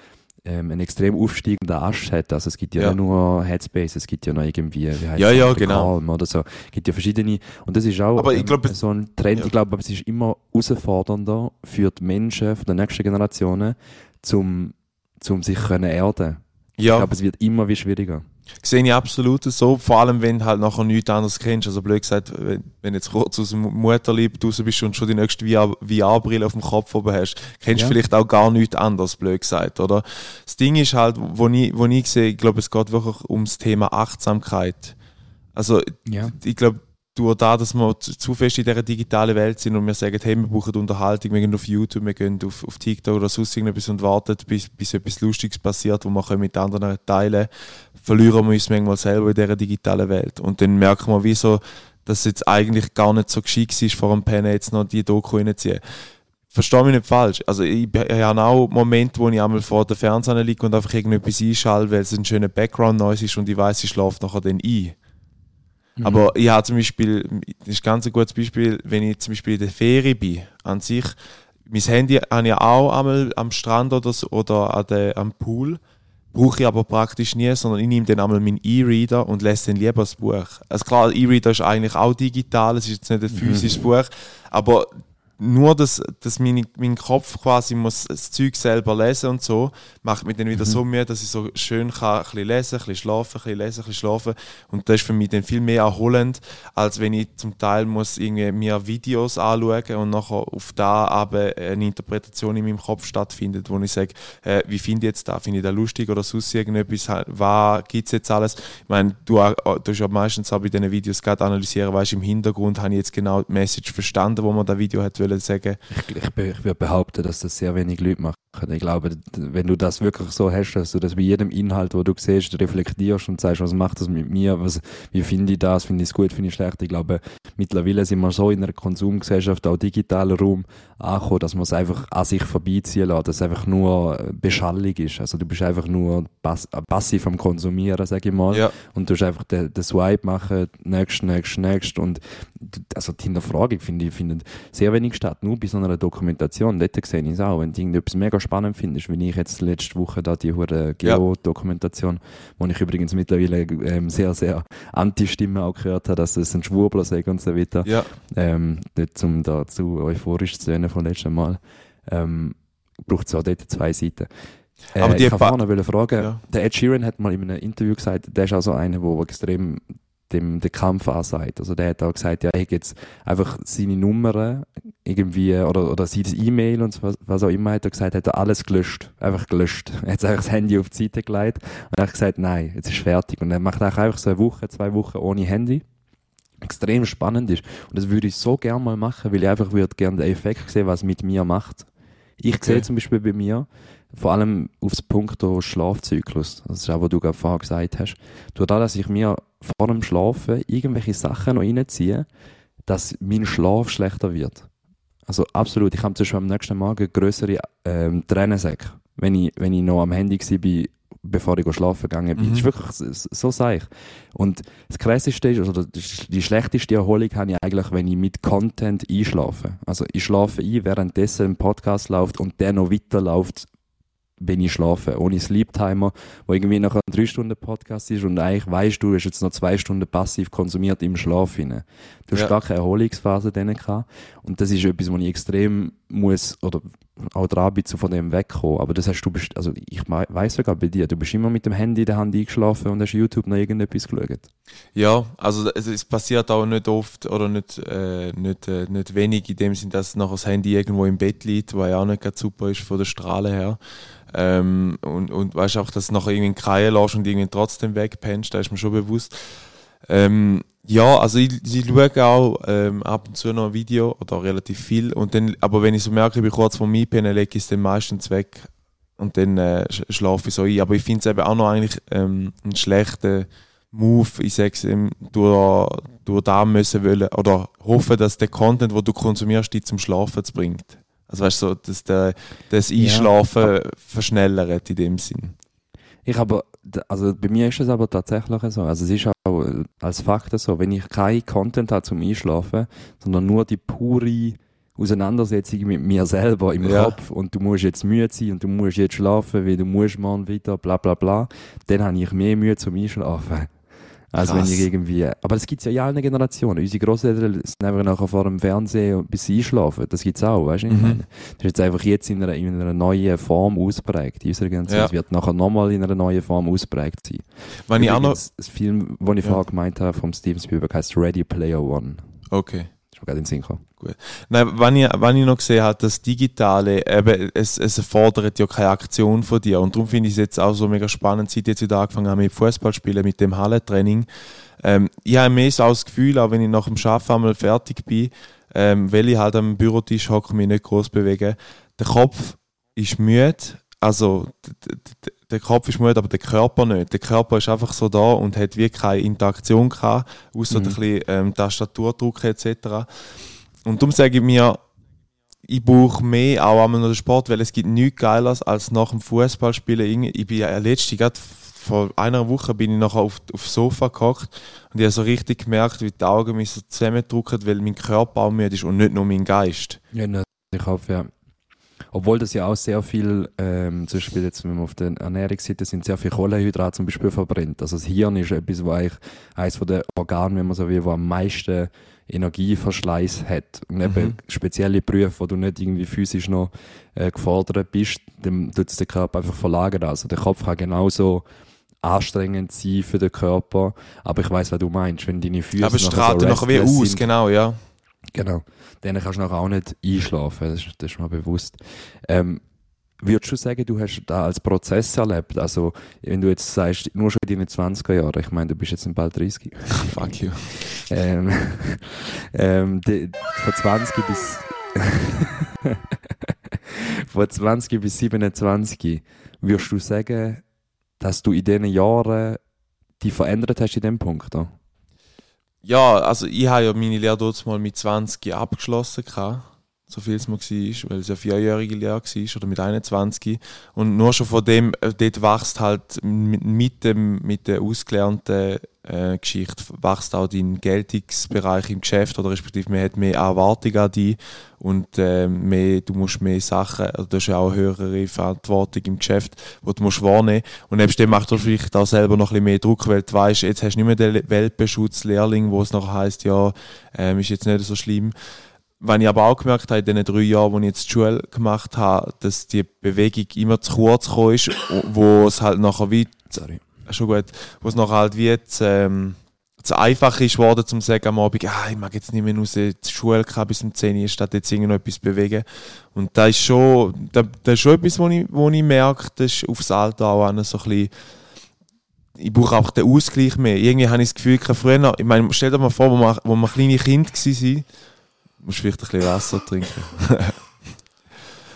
ähm, einen extrem aufsteigenden Ast hat. Also es gibt ja, Ja. nicht nur Headspace, es gibt ja noch irgendwie, wie heißt Ja, das, ja, genau. Calm oder so. Es gibt ja verschiedene und das ist auch Aber ich ähm, glaube, so ein Trend. ja. Ich glaube, aber es ist immer herausfordernder für die Menschen von der nächsten Generationen, zum, zum sich können erden. Ich Ja, glaube, es wird immer wie schwieriger. Sehe ich absolut so. Vor allem, wenn du halt nachher nichts anderes kennst. Also blöd gesagt, wenn wenn jetzt kurz aus dem Mutterlieb raus bist und schon die nächste VR VR-Brille auf dem Kopf oben hast, kennst du Ja. vielleicht auch gar nichts anderes, blöd gesagt, oder? Das Ding ist halt, wo ich, wo ich sehe, ich glaube, es geht wirklich ums Thema Achtsamkeit. Also, Ja. ich glaube, durch da, dass wir zu, fest in dieser digitalen Welt sind und wir sagen, hey, wir brauchen Unterhaltung, wir gehen auf YouTube, wir gehen auf, auf TikTok oder sonst irgendetwas und warten, bis, bis etwas Lustiges passiert, wo wir können mit anderen teilen verlieren wir uns manchmal selber in dieser digitalen Welt. Und dann merken wir, wieso, dass es jetzt eigentlich gar nicht so geschickt ist, vor dem Pen jetzt noch die Doku reinzuziehen. Versteh mich nicht falsch. Also ich, ich habe auch Momente, wo ich einmal vor der Fernseher liege und einfach irgendetwas einschalte, weil es ein schöner Background-Noise ist und ich weiß, ich schlafe nachher dann ein. Mhm. Aber ich habe zum Beispiel, das ist ein ganz gutes Beispiel, wenn ich zum Beispiel in der Ferie bin, an sich, mein Handy habe ich auch einmal am Strand oder, so, oder an der, am Pool, brauche ich aber praktisch nie, sondern ich nehme dann einmal meinen E-Reader und lese dann lieber das Buch. Also klar, E-Reader ist eigentlich auch digital, es ist jetzt nicht ein physisches Buch, aber nur, dass, dass meine, mein Kopf quasi muss das Zeug selber lesen und so, macht mich dann wieder so müde, dass ich so schön kann, ein bisschen lesen, ein bisschen schlafen, ein bisschen lesen, ein bisschen schlafen. Und das ist für mich dann viel mehr erholend, als wenn ich zum Teil muss irgendwie mir Videos anschauen und nachher auf da aber eine Interpretation in meinem Kopf stattfindet, wo ich sage, äh, wie finde ich jetzt da? Finde ich da lustig oder sonst irgendetwas? Was gibt es jetzt alles? Ich meine, du, du hast ja meistens auch bei diesen Videos gerade analysieren, weißt im Hintergrund habe ich jetzt genau die Message verstanden, wo man das Video hat sagen. Ich, ich, ich würde behaupten, dass das sehr wenig Leute machen. Ich glaube, wenn du das wirklich so hast, dass du das bei jedem Inhalt, wo du siehst, reflektierst und sagst, was macht das mit mir, was, wie finde ich das, finde ich es gut, finde ich es schlecht. Ich glaube, mittlerweile sind wir so in einer Konsumgesellschaft, auch digitaler Raum, angekommen, dass man es einfach an sich vorbeiziehen lässt, dass es einfach nur Beschallung ist. Also du bist einfach nur pass passiv am Konsumieren, sage ich mal. Ja. Und du hast einfach den, den Swipe machen, next, next, next. Und also die Hinterfragung finde ich findet sehr wenig statt, nur bei so einer Dokumentation. Dort sehe ich es auch. Wenn du irgendetwas mega spannend findest, wie ich jetzt letzte Woche da die hure. Geo-Dokumentation, wo ich übrigens mittlerweile ähm, sehr, sehr Anti-Stimmen auch gehört habe, dass es ein Schwurbler sei und so weiter. Ja, Ähm, dort, um da zu euphorisch zu sein von letztem Mal, ähm, braucht es auch dort zwei Seiten. Äh, Aber die ich Pa- vorne fragen, Ja. der Ed Sheeran hat mal in einem Interview gesagt, der ist auch so einer, der extrem dem den Kampf ansagt. Also der hat auch gesagt, ja, er hat jetzt einfach seine Nummern irgendwie oder, oder sein E-Mail und was, was auch immer, hat er gesagt, hat er alles gelöscht. Einfach gelöscht. Er hat einfach das Handy auf die Seite gelegt und er hat gesagt, nein, jetzt ist fertig. Und er macht auch einfach so eine Woche, zwei Wochen ohne Handy extrem spannend ist. Und das würde ich so gerne mal machen, weil ich einfach würde gerne den Effekt sehen, was mit mir macht. Ich Okay. sehe zum Beispiel bei mir, vor allem aufs Punkt Schlafzyklus, das ist auch, was du gerade vorher gesagt hast, durch das, dass ich mir vor dem Schlafen irgendwelche Sachen noch reinziehe, dass mein Schlaf schlechter wird. Also absolut, ich habe zum Beispiel am nächsten Morgen größere ähm, Tränensäcke, wenn ich, wenn ich noch am Handy war, bevor ich schlafen gegangen bin. Mhm. Das ist wirklich so, so sage ich. Und das Krasseste ist, oder die schlechteste Erholung habe ich eigentlich, wenn ich mit Content einschlafe. Also ich schlafe ein, währenddessen ein Podcast läuft und der noch weiterläuft, wenn ich schlafe. Ohne Sleep-Timer, wo irgendwie noch ein 3 Stunden Podcast ist und eigentlich weißt du, du hast jetzt noch zwei Stunden passiv konsumiert im Schlaf hinein. Du hast Ja. gar keine Erholungsphase drin gehabt. Und das ist etwas, was ich extrem muss, oder auch dran bin, zu von dem wegkommen. Aber das hast du, also ich weiß sogar bei dir, du bist immer mit dem Handy in der Hand eingeschlafen und hast YouTube noch irgendetwas geschaut. Ja, also es, es passiert auch nicht oft oder nicht, äh, nicht, äh, nicht wenig in dem Sinn, dass nachher das Handy irgendwo im Bett liegt, was ja auch nicht ganz super ist von der Strahle her. Ähm, und, und weißt auch, dass du nachher irgendwie kreien lässt und irgendwie trotzdem wegpennst, da ist mir schon bewusst. Ähm, ja, also ich, ich schaue auch ähm, ab und zu noch ein Video oder relativ viel. Und dann, aber wenn ich so merke, ich bin kurz vom Einpennen, lege ich es dann meistens weg und dann äh, schlafe ich so ein. Aber ich finde es eben auch noch eigentlich ähm, einen schlechten Move, ich sage es, durch, durch da müssen wollen oder hoffen, dass der Content, den du konsumierst, dich zum Schlafen bringt. Also weißt du, so, dass der, das Einschlafen ja. verschnellert in dem Sinn. Ich habe, also bei mir ist es aber tatsächlich so. Also es ist auch äh, als Fakt so, wenn ich keinen Content habe zum Einschlafen, sondern nur die pure Auseinandersetzung mit mir selber im ja. Kopf und du musst jetzt müde sein und du musst jetzt schlafen, weil du musst morgen wieder, bla bla bla, dann habe ich mehr Mühe zum Einschlafen. Also Krass. wenn ich irgendwie, aber das gibt es ja in allen Generationen. Unsere Großeltern sind einfach nachher vor dem Fernsehen bis sie einschlafen. Das gibt es auch, weißt du? Mhm. Das ist jetzt einfach jetzt in einer, in einer neuen Form ausprägt. In unserer Generation. Ja. Es wird nachher nochmal in einer neuen Form ausprägt sein. Wenn ich auch noch... Das Film, den ich ja. vorher gemeint habe, vom Steven Spielberg heißt Ready Player One. Okay ist mir gerade in den Sinn gekommen. Gut. Nein, wenn ich, wenn ich noch gesehen habe, das Digitale, eben, es, es erfordert ja keine Aktion von dir. Und darum finde ich es jetzt auch so mega spannend, seit ich jetzt wieder angefangen habe mit Fußballspielen, mit dem Hallentraining. Ähm, ich habe mehr so das Gefühl, auch wenn ich nach dem Arbeiten einmal fertig bin, ähm, weil ich halt am Bürotisch hocke, mich nicht groß bewege, der Kopf ist müde, also der Kopf ist müde, aber der Körper nicht. Der Körper ist einfach so da und hat wie keine Interaktion gehabt, außer mhm. ein bisschen ähm, Tastaturdruck etc. Und darum sage ich mir, ich brauche mehr auch einmal noch den Sport, weil es gibt nichts Geiles als nach dem Fußballspielen. Ich bin ja letzte, gerade vor einer Woche bin ich nachher auf, aufs Sofa gehockt und ich habe so richtig gemerkt, wie die Augen mich so zusammendrücken, weil mein Körper auch müde ist und nicht nur mein Geist. Ja, ich hoffe, ja. Obwohl das ja auch sehr viel, ähm, zum Beispiel jetzt, wenn wir auf der Ernährungsseite sind, sehr viel Kohlenhydrate zum Beispiel verbrennt. Also das Hirn ist etwas, wo eigentlich eines von den Organen, wenn man so will, wo am meisten Energieverschleiß hat. Und eben mhm. spezielle Berufe, wo du nicht irgendwie physisch noch äh, gefordert bist, dann tut es den Körper einfach verlagern. Also der Kopf kann genauso anstrengend sein für den Körper. Aber ich weiß, was du meinst, wenn deine Füße Aber es strahlt so nachher wie aus, sind, genau, ja. Genau. Dann kannst du nachher auch nicht einschlafen, das ist, das ist mir bewusst. Ähm, Würdest du sagen, du hast da als Prozess erlebt? Also, wenn du jetzt sagst, nur schon in deinen 20er Jahren, ich meine, du bist jetzt bald 30. Fuck you. Ähm, ähm, die, von 20 bis, von 20 bis 27, würdest du sagen, dass du in diesen Jahren die verändert hast in dem Punkt? Oder? Ja, also ich habe ja meine Lehre dort mal mit 20 abgeschlossen, so viel es mir war, weil es ja vierjährige Lehre war oder mit 21. Und nur schon von dem, äh, dort wächst halt mit, dem, mit der ausgelernten äh, Geschichte, wächst auch dein Geltungsbereich im Geschäft oder respektive man hat mehr Erwartungen an dich und äh, mehr, du musst mehr Sachen, also du hast ja auch eine höhere Verantwortung im Geschäft, wo du musst wahrnehmen und nebst dem macht du vielleicht auch selber noch ein bisschen mehr Druck, weil du weißt, jetzt hast du nicht mehr den Weltbeschutzlehrling, wo es noch heißt, ja, ähm, ist jetzt nicht so schlimm. Wenn ich aber auch gemerkt habe, in den drei Jahren, wo ich jetzt die Schule gemacht habe, dass die Bewegung immer zu kurz gekommen ist, wo es halt nachher wie, Sorry. schon gut, wo es nachher halt wie jetzt, ähm, zu einfach ist worden, zum zu sagen am Abend, ah, ich mag jetzt nicht mehr raus die Schule bis um 10 Uhr, statt jetzt irgendwo etwas bewegen. Und da ist schon, da, das ist schon etwas, wo ich, wo ich merke, das ist aufs Alter auch so ein bisschen, ich brauche auch den Ausgleich mehr. Irgendwie habe ich das Gefühl, früher, ich meine, stell dir mal vor, wo wir, wo wir kleine Kinder waren, musst vielleicht ein bisschen Wasser trinken.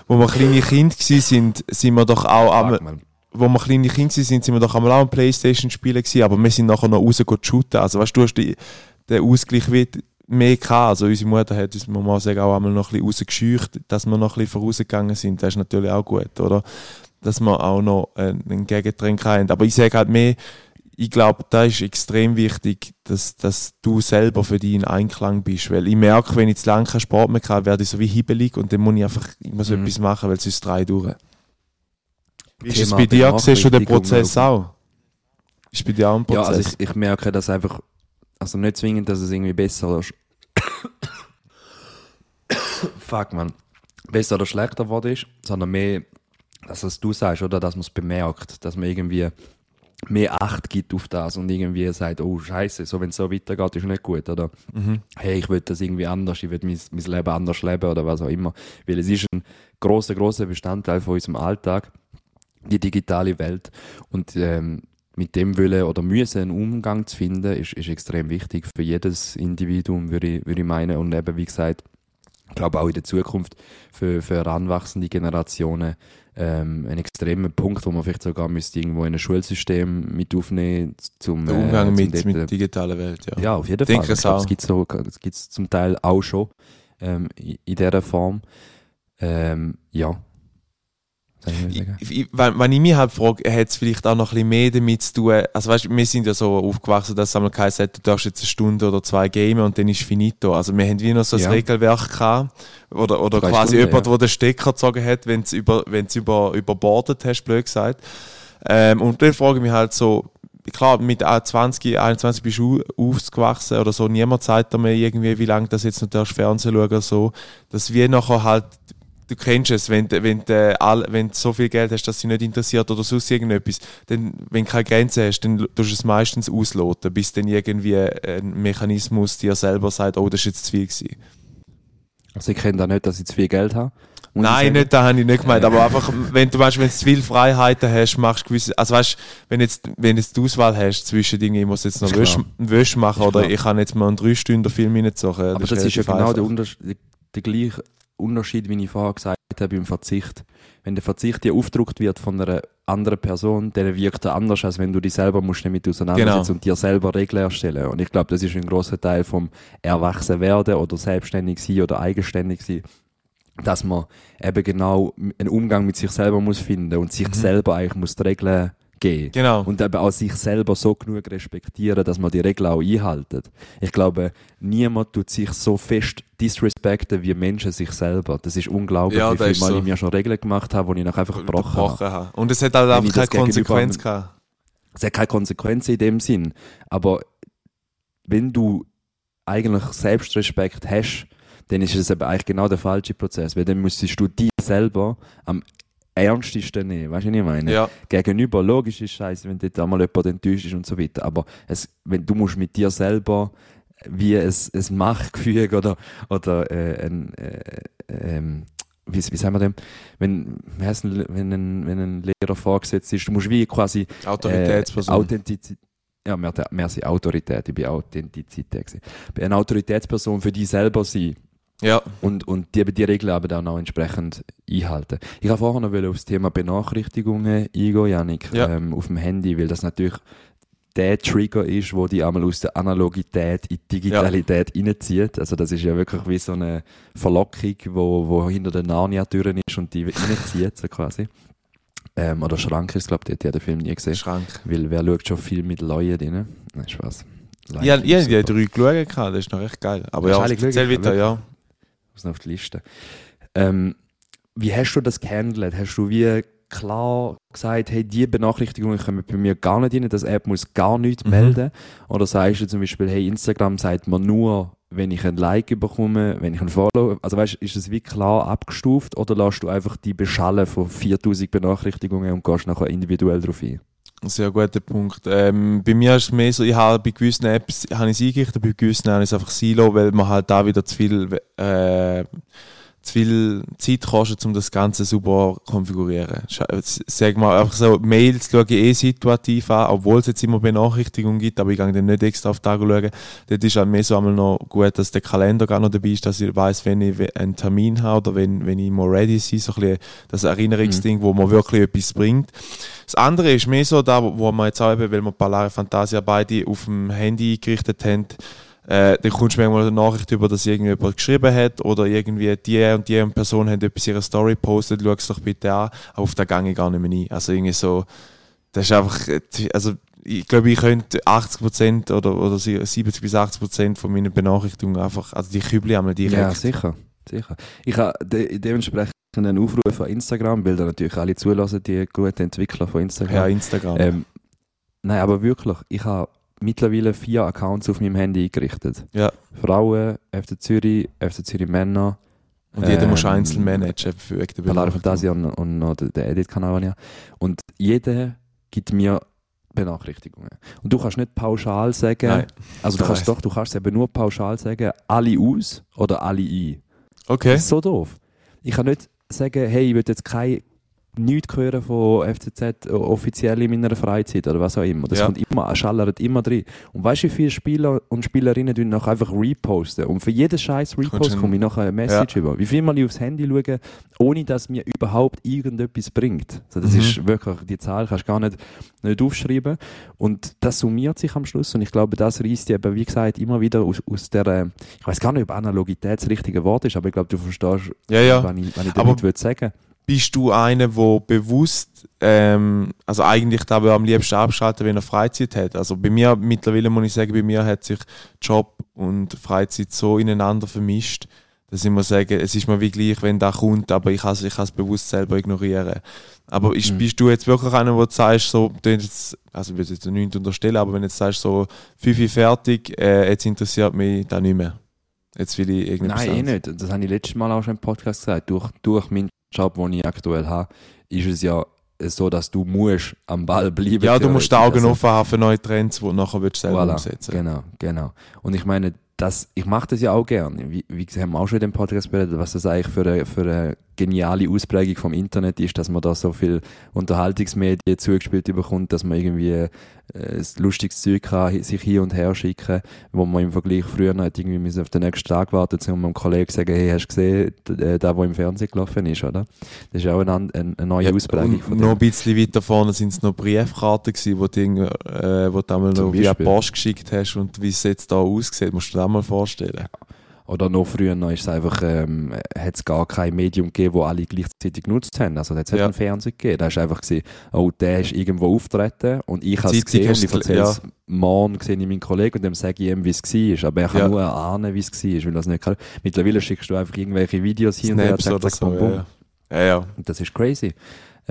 wo wir kleine Kinder waren, sind, sind wir doch auch am, wo wir kleine Kinder waren, sind wir doch einmal auch am Playstation spielen gewesen, aber wir sind nachher noch raus shooten. Also weißt du, hast die, den Ausgleich wird mehr gehabt. Also unsere Mutter hat uns, muss man sagen, auch einmal noch ein bisschen rausgescheucht, dass wir noch ein bisschen vorausgegangen sind. Das ist natürlich auch gut, oder? Dass wir auch noch einen Gegentrend haben. Aber ich sage halt mehr, ich glaube, da ist extrem wichtig, dass, dass du selber für dich in Einklang bist. Weil ich merke, wenn ich zu lange keinen Sport mehr habe, werde ich so wie hibbelig und dann muss ich einfach immer so mhm. etwas machen, weil sonst drei durch. Wie ist es bei dir? Siehst du den Prozess auch? Ist bei dir auch ein Prozess? Ja, also ich, ich merke dass einfach, also nicht zwingend, dass es irgendwie besser ist. Fuck, man. besser oder schlechter geworden ist, sondern mehr, dass du sagst, oder dass man es bemerkt, dass man irgendwie mehr Acht gibt auf das und irgendwie sagt, oh Scheiße, so wenn es so weitergeht, ist nicht gut, oder? Hey, ich will das irgendwie anders, ich will mein, mein Leben anders leben oder was auch immer, weil es ist ein großer, großer Bestandteil von unserem Alltag, die digitale Welt. Und ähm, mit dem Willen oder müssen einen Umgang zu finden, ist, ist extrem wichtig für jedes Individuum, würde ich, würde ich meinen. Und eben, wie gesagt, ich glaube auch in der Zukunft für, für heranwachsende Generationen ähm, ein extremer Punkt, wo man vielleicht sogar müsste irgendwo in ein Schulsystem mit aufnehmen zum Der Umgang äh, zum mit, mit der digitalen Welt, ja. ja, auf jeden Denke Fall. Ich glaube, das gibt es zum Teil auch schon ähm, in, in dieser Form. Ähm, ja. Ich, ich, wenn, wenn ich mich halt frage, hat es vielleicht auch noch ein bisschen mehr damit zu tun, also weißt, wir sind ja so aufgewachsen, dass es einmal geheißen hat, du darfst jetzt eine Stunde oder zwei gamen und dann ist finito. Also wir haben wie noch so ein Ja. Regelwerk gehabt, oder, oder Drei quasi Stunden, jemand, ja. der den Stecker gezogen hat, wenn du über, wenn's über, überbordet hast, blöd gesagt. Ähm, und dann frage ich mich halt so, klar, mit 20, 21 bist du aufgewachsen oder so, niemand sagt dir mehr irgendwie, wie lange das jetzt noch darfst Fernsehen schauen oder so, dass wir nachher halt, du kennst es, wenn, du- wenn, du all, wenn du so viel Geld hast, dass sie nicht interessiert oder sonst irgendetwas, dann, wenn du keine Grenzen hast, dann tust du es meistens ausloten, bis dann irgendwie ein Mechanismus dir selber sagt, oh, das ist jetzt zu viel gewesen. Also ich kenne da nicht, dass ich zu viel Geld habe. Nein, nicht, da habe ich nicht gemeint, aber einfach, wenn du weißt, wenn du zu viele Freiheiten hast, machst du gewisse, also weißt, wenn jetzt, wenn jetzt die Auswahl hast zwischen Dingen, ich muss jetzt noch Wäsche. Wäsche machen oder klar. ich kann jetzt mal einen drei Stunden Film reinzocken. Aber das, ist ja genau der. Unterschied, der gleiche Unterschied, wie ich vorher gesagt habe, beim Verzicht. Wenn der Verzicht dir aufgedruckt wird von einer anderen Person, dann wirkt er anders, als wenn du dich selber musst damit auseinandersetzen Genau. und dir selber Regeln erstellen. Und ich glaube, das ist ein großer Teil vom Erwachsenwerden oder selbstständig sein oder eigenständig sein, dass man eben genau einen Umgang mit sich selber muss finden und sich selber eigentlich muss die Regeln geben. Genau. Und eben auch sich selber so genug respektieren, dass man die Regeln auch einhaltet. Ich glaube, niemand tut sich so fest disrespekten wie Menschen sich selber. Das ist unglaublich, Ja, wie das viel ist Mal so. ich mir schon Regeln gemacht habe, die ich nachher einfach gebrochen habe. habe. Und es hat halt einfach keine Konsequenz gehabt. Es hat keine Konsequenzen in dem Sinn. Aber wenn du eigentlich Selbstrespekt hast, dann ist es eben eigentlich genau der falsche Prozess. Weil dann müsstest du dich selber am ernstesten nehmen. Weißt du, was ich meine? Ja. Gegenüber, logisch ist scheiße, wenn dort einmal jemand enttäuscht ist und so weiter. Aber es, wenn du musst mit dir selber wie ein, ein Machtgefüge oder, oder äh, ein, äh, ähm, wie, wie sagen wir dem? Wenn, denn, wenn, ein, wenn ein Lehrer vorgesetzt ist, du musst wie quasi Autoritätsperson. äh, Authentizität. Ja, mehr, mehr Autorität, ich bin Authentizität. gewesen. Bei einer Autoritätsperson für dich selber sein ja. und, und die, die Regeln aber dann auch entsprechend einhalten. Ich habe vorher noch auf das Thema Benachrichtigungen eingehen, Janik, Ja. ähm, auf dem Handy, weil das natürlich der Trigger ist, wo die einmal aus der Analogität in die Digitalität reinzieht. Also das ist ja wirklich wie so eine Verlockung, wo, wo hinter den Narnia-Türen ist und die reinzieht, so quasi. Ähm, oder Schrank ist, glaube ich, die hat den Film nie gesehen. Schrank. Weil wer schaut schon viel mit Leuen drin? Nein, Spaß. Ja, ja, ich die super. drei geschaut, das ist noch echt geil. Aber ja, erzähl weiter, ja. Muss noch auf die Liste. Ähm, wie hast du das gehandelt? Hast du wie klar gesagt, hey, die Benachrichtigungen kommen bei mir gar nicht rein, das App muss gar nichts Mhm. melden? Oder sagst du zum Beispiel, hey, Instagram sagt mir nur, wenn ich ein Like bekomme, wenn ich ein Follow, also weißt, ist es wie klar abgestuft oder lässt du einfach die beschallen von 4000 Benachrichtigungen und gehst nachher individuell drauf ein? Sehr guter Punkt. Ähm, bei mir ist es mehr so, ich habe bei gewissen Apps habe ich es eingerichtet, bei gewissen habe ich es einfach Silo, weil man halt da wieder zu viel, äh, zu viel Zeit kostet, um das Ganze super zu konfigurieren. Sch- Sag mal, einfach so, Mails schaue ich eh situativ an, obwohl es jetzt immer Benachrichtigungen gibt, aber ich gehe dann nicht extra auf den Tag schauen. Dort ist halt mehr so einmal noch gut, dass der Kalender gar noch dabei ist, dass ich weiß, wenn ich einen Termin habe oder wenn, wenn ich mal ready bin, so ein bisschen das Erinnerungsding, wo mir wirklich etwas bringt. Das andere ist mehr so da, wo- wo wir jetzt auch eben, weil wir Palare Fantasia beide auf dem Handy eingerichtet haben, äh, dann kommst du manchmal eine Nachricht über, dass irgendjemand geschrieben hat oder irgendwie die und die Person hat etwas in ihrer Story gepostet, schau es doch bitte an, aber auf den Gang ich gar nicht mehr ein. Also irgendwie so, das ist einfach, also ich glaube, ich könnte 80% oder, oder 70 bis 80% von meinen Benachrichtigungen einfach, also die Kübel einmal direkt. Ja, sicher. sicher. Ich habe de dementsprechend einen Aufruf von Instagram, weil da natürlich alle zulassen, die guten Entwickler von Instagram. Ja, Instagram. Ähm, nein, aber wirklich, ich habe mittlerweile vier Accounts auf meinem Handy eingerichtet. Ja. Frauen, FC Zürich, FC Zürich Männer, Und jeder muss Ähm, einzeln managen für Palare Benachrichtigung. Fantasia und, und noch Edit-Kanal, den ich habe. Und jeder gibt mir Benachrichtigungen. Und du kannst nicht pauschal sagen, Nein. also du kannst doch, du kannst eben nur pauschal sagen, alle aus oder alle ein. Okay. Das ist so doof. Ich kann nicht sagen, hey, ich will jetzt kein nichts hören von FCZ offiziell in meiner Freizeit oder was auch immer. Das Ja. kommt immer, schallert immer drin. Und weißt du, wie viele Spieler und Spielerinnen tun noch einfach reposten? Und für jeden scheiß Repost komme ich nachher eine Message über. Wie viel Mal ich aufs Handy schaue, ohne dass mir überhaupt irgendetwas bringt. Also das Mhm. ist wirklich, die Zahl kannst du gar nicht, nicht aufschreiben. Und das summiert sich am Schluss. Und ich glaube, das reißt eben, wie gesagt, immer wieder aus, aus der, äh, ich weiß gar nicht, ob Analogität das richtige Wort ist, aber ich glaube, du verstehst, Ja, ja. was ich, was ich Aber- damit würde sagen. Bist du einer, der bewusst, ähm, also eigentlich da am liebsten abschalten, wenn er Freizeit hat? Also bei mir, mittlerweile muss ich sagen, bei mir hat sich Job und Freizeit so ineinander vermischt, dass ich muss sagen, es ist mir wie gleich, wenn da kommt, aber ich kann es ich kann's bewusst selber ignorieren. Aber ist, Mhm. bist du jetzt wirklich einer, wo du sagst, so, du jetzt, also ich will jetzt nichts unterstellen, aber wenn du jetzt sagst, so, 5 Uhr fertig, äh, jetzt interessiert mich da nicht mehr. Jetzt will ich Nein, eh nicht. Das habe ich letztes Mal auch schon im Podcast gesagt. Durch, durch meinen Job, den ich aktuell habe, ist es ja so, dass du musst am Ball bleiben. Ja, du musst die Augen Also, offen haben für neue Trends, die du nachher willst selber Voilà, umsetzen genau, genau. Und ich meine, das, ich mache das ja auch gern. Wie, wie haben wir auch schon in dem Podcast beredet, was das eigentlich für eine, für eine geniale Ausprägung vom Internet ist, dass man da so viel Unterhaltungsmedien zugespielt bekommt, dass man irgendwie äh, lustiges Zeug kann, sich hin und her schicken, wo man im Vergleich früher noch irgendwie müssen auf den nächsten Tag warten, um einem Kollegen zu sagen, hey, hast du gesehen, äh, da, wo im Fernsehen gelaufen ist, oder? Das ist auch eine, eine, eine neue Ja, Ausprägung und von noch dem. ein bisschen weiter vorne sind es noch Briefkarten gewesen, wo du, äh, wo du einmal noch via. Post geschickt hast und wie es jetzt da aussieht, musst du dir das mal vorstellen. Oder noch früher noch ist es einfach, ähm, hat es gar kein Medium gegeben, wo alle gleichzeitig genutzt haben. Also da hat es Ja. einen Fernseher gegeben. Da du einfach gesehen, oh, der ist irgendwo auftreten und ich habe es gesehen und ich erzähle es morgen gesehen ich meinen Kollegen und dem sage ich ihm, wie es war. Aber er kann Ja. nur ahnen, wie es war, weil es nicht kann. Mittlerweile schickst du einfach irgendwelche Videos hin und her, oder zack, so. bum, bum. Ja, ja. ja, ja. Und das ist crazy.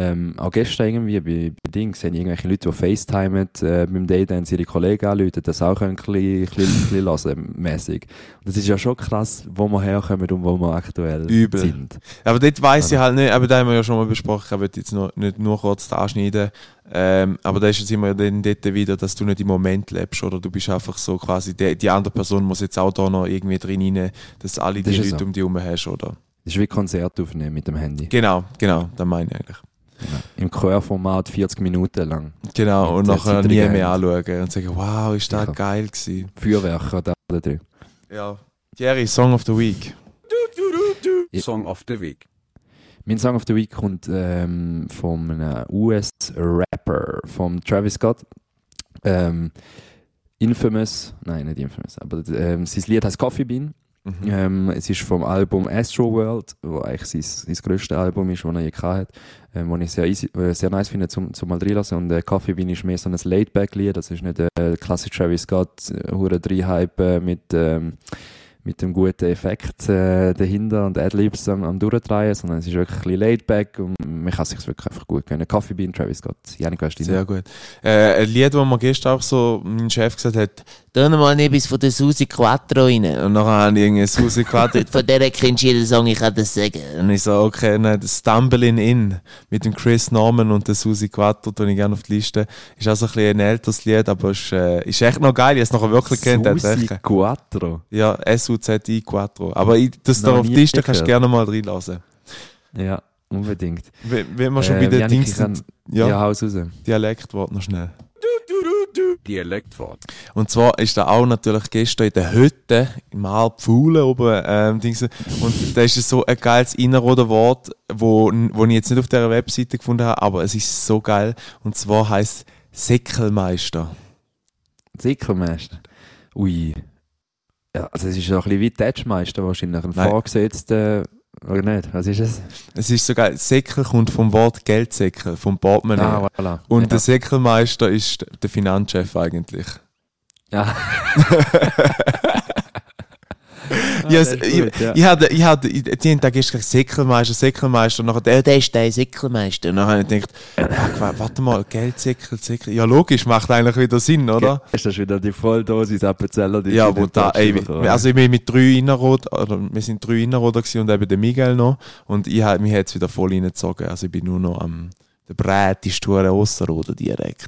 Ähm, auch gestern irgendwie bei, bei Dings sind irgendwelche Leute, die FaceTimen äh, beim Date, haben sie ihre Kollegen anrufen, das auch ein bisschen, bisschen, bisschen hören, mäßig. Und das ist ja schon krass, wo wir herkommen und wo wir aktuell Übel. sind. Aber dort weiss Also- ich halt nicht, aber da haben wir ja schon mal besprochen, ich will jetzt noch, nicht nur kurz anschneiden, ähm, aber da ist jetzt immer dann dort wieder, dass du nicht im Moment lebst, oder du bist einfach so quasi, die, die andere Person muss jetzt auch da noch irgendwie drin rein, dass alle Das die Leute so. um dich herum hast, oder? Das ist wie Konzert aufnehmen mit dem Handy. Genau, genau, das meine ich eigentlich. Im Chorformat 40 Minuten lang. Genau, und der nachher nie mehr anschauen und sagen, wow, ist das Sicher. geil gewesen. Feuerwerker da drin. Ja. Jerry, Song of the Week. Ja. Song of the Week. Mein Song of the Week kommt ähm, von einem US-Rapper, vom Travis Scott. Ähm, Infamous, nein, nicht Infamous, aber ähm, sein Lied heißt Coffee Bean. Mhm. Ähm, es ist vom Album Astro World, wo eigentlich sein, sein grösstes Album ist, das er je gehabt hat, ähm, wo ich sehr, easy, äh, sehr nice finde, zum, zum mal reinlassen. Und äh, Coffee Bean ist mehr so ein Laid-Back-Lied, das ist nicht äh, klassisch Travis Scott, äh, hure Hype äh, mit, ähm, mit dem guten Effekt äh, dahinter und Adlibs am, am Durchdrehen, sondern es ist wirklich ein bisschen Laid-Back und man kann sich wirklich einfach gut gönnen. Coffee Bean, Travis Scott, Janik, weißt du Sehr gut. Äh, ein Lied, das mir gestern auch so mein Chef gesagt hat, Noch mal etwas von der Susi Quattro rein. und nachher habe ich irgendwie Susi Quattro Von der kennst du jeden Song, ich kann das sagen. und ich so, okay, nein, das Stumbling In mit dem Chris Norman und der Susi Quattro, tue ich gerne auf die Liste. Ist auch so ein bisschen ein älteres Lied, aber ist, äh, ist echt noch geil, ich habe es nachher wirklich kennt, Susi. Quattro. Ja, S-U-Z-I Quattro. Aber ich, das Noch da auf die Liste kannst du gerne mal reinlassen. Ja, unbedingt. Wenn wenn wir schon Äh, bei den Dings sind, Ja, ja, raus. Dialektwort noch schnell. Dialektwort. Und zwar ist da auch natürlich gestern in der Hütte, im Alpfulen oben, ähm, Dings, und da ist so ein geiles Innerrhoder Wort, wo, wo ich jetzt nicht auf dieser Webseite gefunden habe, aber es ist so geil. Und zwar heißt Säckelmeister. Sickelmeister. Ui. Ja, also es ist ein bisschen wie Tatschmeister wahrscheinlich. Ein Nein. Vorgesetzter, oder nicht? Was ist es? Es ist so geil. Säckel kommt vom Wort Geldsäckel, vom Portemonnaie. Ah, voilà. und ja. der Säckelmeister ist der Finanzchef eigentlich. ja. Ja, ich, gut, ja. ich hatte, ich hatte, ich- die haben gesagt, Säckelmeister, Säckelmeister, und nachher, der, der ist der Säckelmeister. Und dann habe ich gedacht, fuck, wa- warte mal, Geldsäckel, Säckel. Ja, logisch, macht eigentlich wieder Sinn, oder? Ist das wieder die Volldosis Appenzeller? die Ja, brutal. Ey, also ich bin mit drei Innerrot, oder wir sind drei Innerroder und eben der Miguel noch. Und ich mich hat es wieder voll reingezogen. Also ich bin nur noch am, der breiteste Hure Osserroder direkt.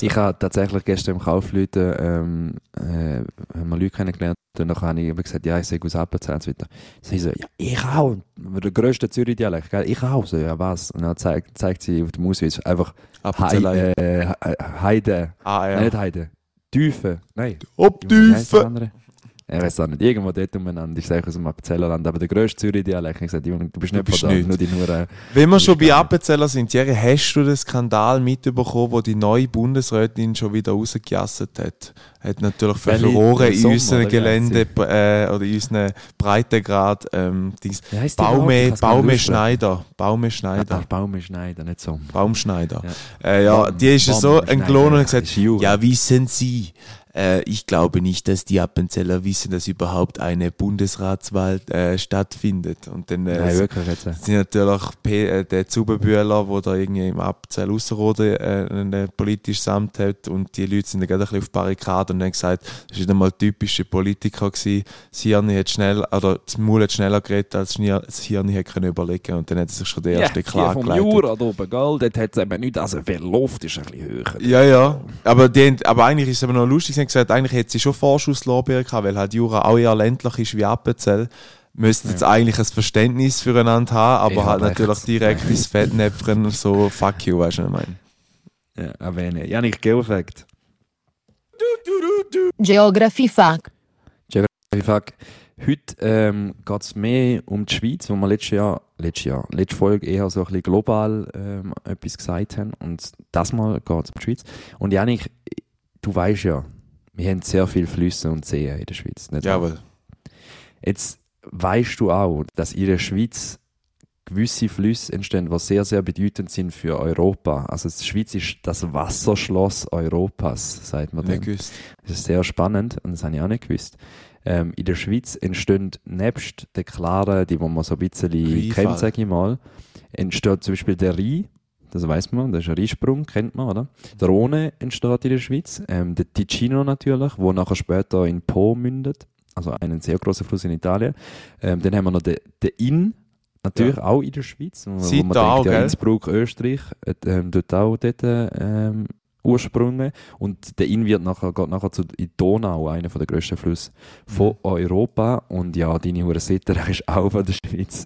ich habe tatsächlich gestern im Kaufleuten ähm, äh, haben wir Leute kennengelernt und dann habe ich gesagt, ja, ich sehe aus Appenzell und so weiter. Sie so, ja, ich auch. Der grösste Zürich-Dialekt? Ich auch. So, ja, was? Und dann zeigt, zeigt sie auf dem Ausweis einfach. Heide, äh, He- Heide. Ah, Nein, ja. nicht Heide. Tiefe. Nein. Ob Tiefe. Ich weiß auch nicht. Irgendwo dort umeinander. Ich sage aus dem Appenzellerland. Aber der grösste Zürich-Dialekt. Ich Junge, du bist nicht bist von da. nicht. Nur die nur, äh, Wenn wir schon bei. Appenzeller sind, Jerry, hast du den Skandal mitbekommen, wo die neue Bundesrätin schon wieder rausgejasset hat? Hat natürlich für? Furore in wie Gelände äh, oder in unseren Breitengrad ähm, Baume, Baume. Schneider. Baume Ah, Schneider. Baume Schneider, nicht so. Baumschneider. Ja. Äh, ja, Baum- die ist ja so Baumschneider, entlohnt und hat gesagt, ja, wissen Sie, äh, ich glaube nicht, dass die Appenzeller wissen, dass überhaupt eine Bundesratswahl äh, stattfindet. Und dann äh, Nein, wirklich jetzt. sind natürlich P äh, der Zubebühler, der da irgendwie im Abzell Ausserrhoden äh, ein politisches Amt hat und die Leute sind dann gerade ein bisschen auf die Barrikade und haben gesagt, das war einmal typische Politiker gewesen. Das Hirn hat schnell, oder das Maul hat schneller geredet, als das Hirn hat können überlegen und dann hat sich schon der erste ja, klar vom geleitet. Jura da oben, gell? Dort hat es eben nicht, also viel Luft ist ein bisschen höher. Ja, ja. Aber, die, aber eigentlich ist es aber noch lustig, sie haben gesagt, eigentlich hätte sie schon Vorschusslorbeeren gehabt, weil halt Jura auch eher ländlich ist wie Appenzell. Müssten jetzt eigentlich ein Verständnis füreinander haben, aber Ja, halt natürlich echt. direkt ins Fettnäpfchen so fuck you, weißt du, was ich meine? Ja, erwähne. Janik, Geofact. Geography Fact. Fuck. Heute ähm, geht es mehr um die Schweiz, wo wir letztes Jahr, letztes Jahr, letzte Folge eher so ein bisschen global ähm, etwas gesagt haben. Und das Mal geht es um die Schweiz. Und Janik, du weißt ja, wir haben sehr viele Flüsse und Seen in der Schweiz. Nicht? Jawohl. Jetzt weißt du auch, dass in der Schweiz gewisse Flüsse entstehen, die sehr, sehr bedeutend sind für Europa. Also die Schweiz ist das Wasserschloss Europas, sagt man Nicht. Das ist sehr spannend und das habe ich auch nicht gewusst. Ähm, in der Schweiz entstehen nebst den klaren, die wo man so ein bisschen Rheinfall. kennt, sage ich mal, entsteht zum Beispiel der Rhein, das weiß man, das ist ein Rheinsprung, kennt man, oder? Der Rhone entsteht in der Schweiz, ähm, der Ticino natürlich, wo nachher später in Po mündet, also einen sehr großen Fluss in Italien. Ähm, dann haben wir noch den, den Inn, natürlich auch in der Schweiz, wo, Sieht man da auch, denkt, ja, gell? Innsbruck, Österreich, hat, ähm, dort auch dort, ähm, Ursprünge. Und der Inn wird nachher, geht nachher zu in Donau, einer der grössten Flüsse von Mhm. Europa. Und ja, deine Hure Sitter ist auch von der Schweiz.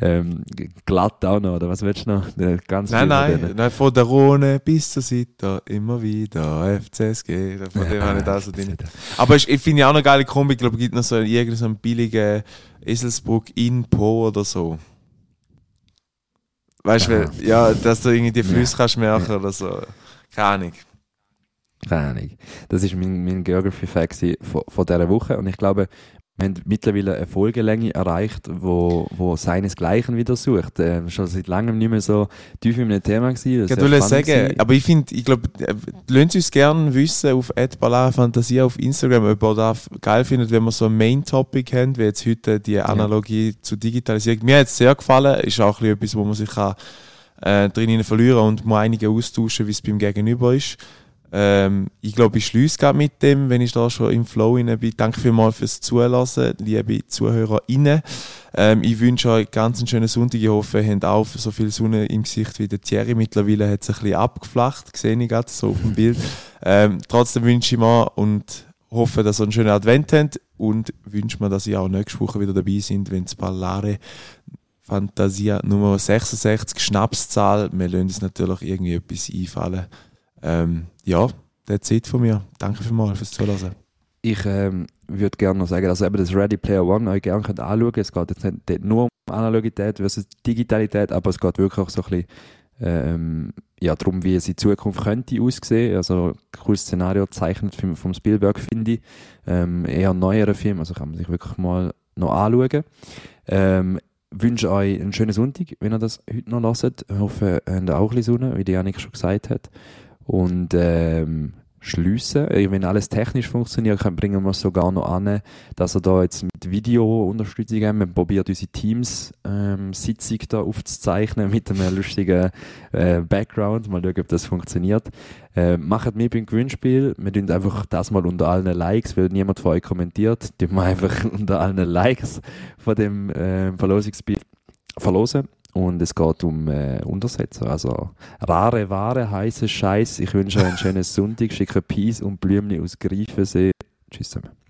Ähm, glatt auch noch, oder was willst du noch? Der Ganz Nein, viel von nein, nein, von der Rhone bis zur Seite, immer wieder, FCSG, von dem habe ich da so drin. Aber ich, ich finde ja auch eine geile Kombi, ich glaube, es gibt noch so irgendeinen so einen billigen Eselsburg in Po oder so. Weißt du, ja, dass du irgendwie die Ja. Flüsse kannst merken oder so. Keine Ahnung. Keine Ahnung. Das ist mein, mein Geography-Fact von, von dieser Woche. Und ich glaube, wir haben mittlerweile eine Folgelänge erreicht, wo, wo seinesgleichen wieder sucht. Ähm, schon seit langem nicht mehr so tief in einem Thema gewesen. Ich wollte sagen, gewesen. aber ich finde, ich glaube, lasst uns gerne wissen auf Fantasie auf Instagram, ob ihr das geil findet, wenn wir so ein Main-Topic haben, wie jetzt heute die Analogie zu Digitalisierung. Mir hat es sehr gefallen, ist auch ein bisschen etwas, wo man sich kann, äh, drin verlieren und mal einige austauschen, wie es beim Gegenüber ist. Ähm, ich glaube, ich schließe gerade mit dem, wenn ich da schon im Flow rein bin. Danke vielmals fürs Zulassen, liebe ZuhörerInnen. Ähm, ich wünsche euch ganz einen schönen Sonntag. Ich hoffe, ihr habt auch so viel Sonne im Gesicht wie der Thierry. Mittlerweile hat es ein bisschen abgeflacht, sehe ich gerade so auf dem Bild. Ähm, trotzdem wünsche ich mir und hoffe, dass ihr einen schönen Advent habt und wünsche mir, dass ihr auch nächste Woche wieder dabei sind, wenn es Ballare Fantasia Nummer 66 Schnapszahl. Wir lassen uns natürlich irgendwie etwas einfallen. Ähm, ja, that's it von mir. Danke vielmals fürs Zuhören. Ich ähm, würde gerne noch sagen, also eben das Ready Player One euch gerne könnt anschauen. Es geht jetzt nicht nur um Analogität versus Digitalität, aber es geht wirklich auch so ein bisschen ähm, ja, darum, wie es in Zukunft könnte aussehen. Also cooles Szenario zeichnet vom, vom Spielberg, finde ich. Ähm, eher ein neuerer Film, also kann man sich wirklich mal noch anschauen. Ähm, wünsche euch einen schönen Sonntag, wenn ihr das heute noch hört. Ich hoffe, ihr habt auch ein bisschen Sonne, wie die Janik schon gesagt hat. Und ähm, schliessen. Äh, Wenn alles technisch funktioniert, bringen wir es sogar noch an, dass er da jetzt mit Video Unterstützung haben. Wir probiert unsere Teams-Sitzung da aufzuzeichnen mit einem lustigen äh, Background. Mal schauen, ob das funktioniert. Äh, macht mit beim Gewinnspiel. Wir tun einfach das mal unter allen Likes, weil niemand von euch kommentiert. Tun wir einfach unter allen Likes von dem äh, Verlosungsbild verlosen. Und es geht um äh, Untersetzer. Also rare Ware, heiße Scheiß. Ich wünsche euch einen schönen Sonntag. Schicke Peace und Blümchen aus Greifensee. Tschüss zusammen.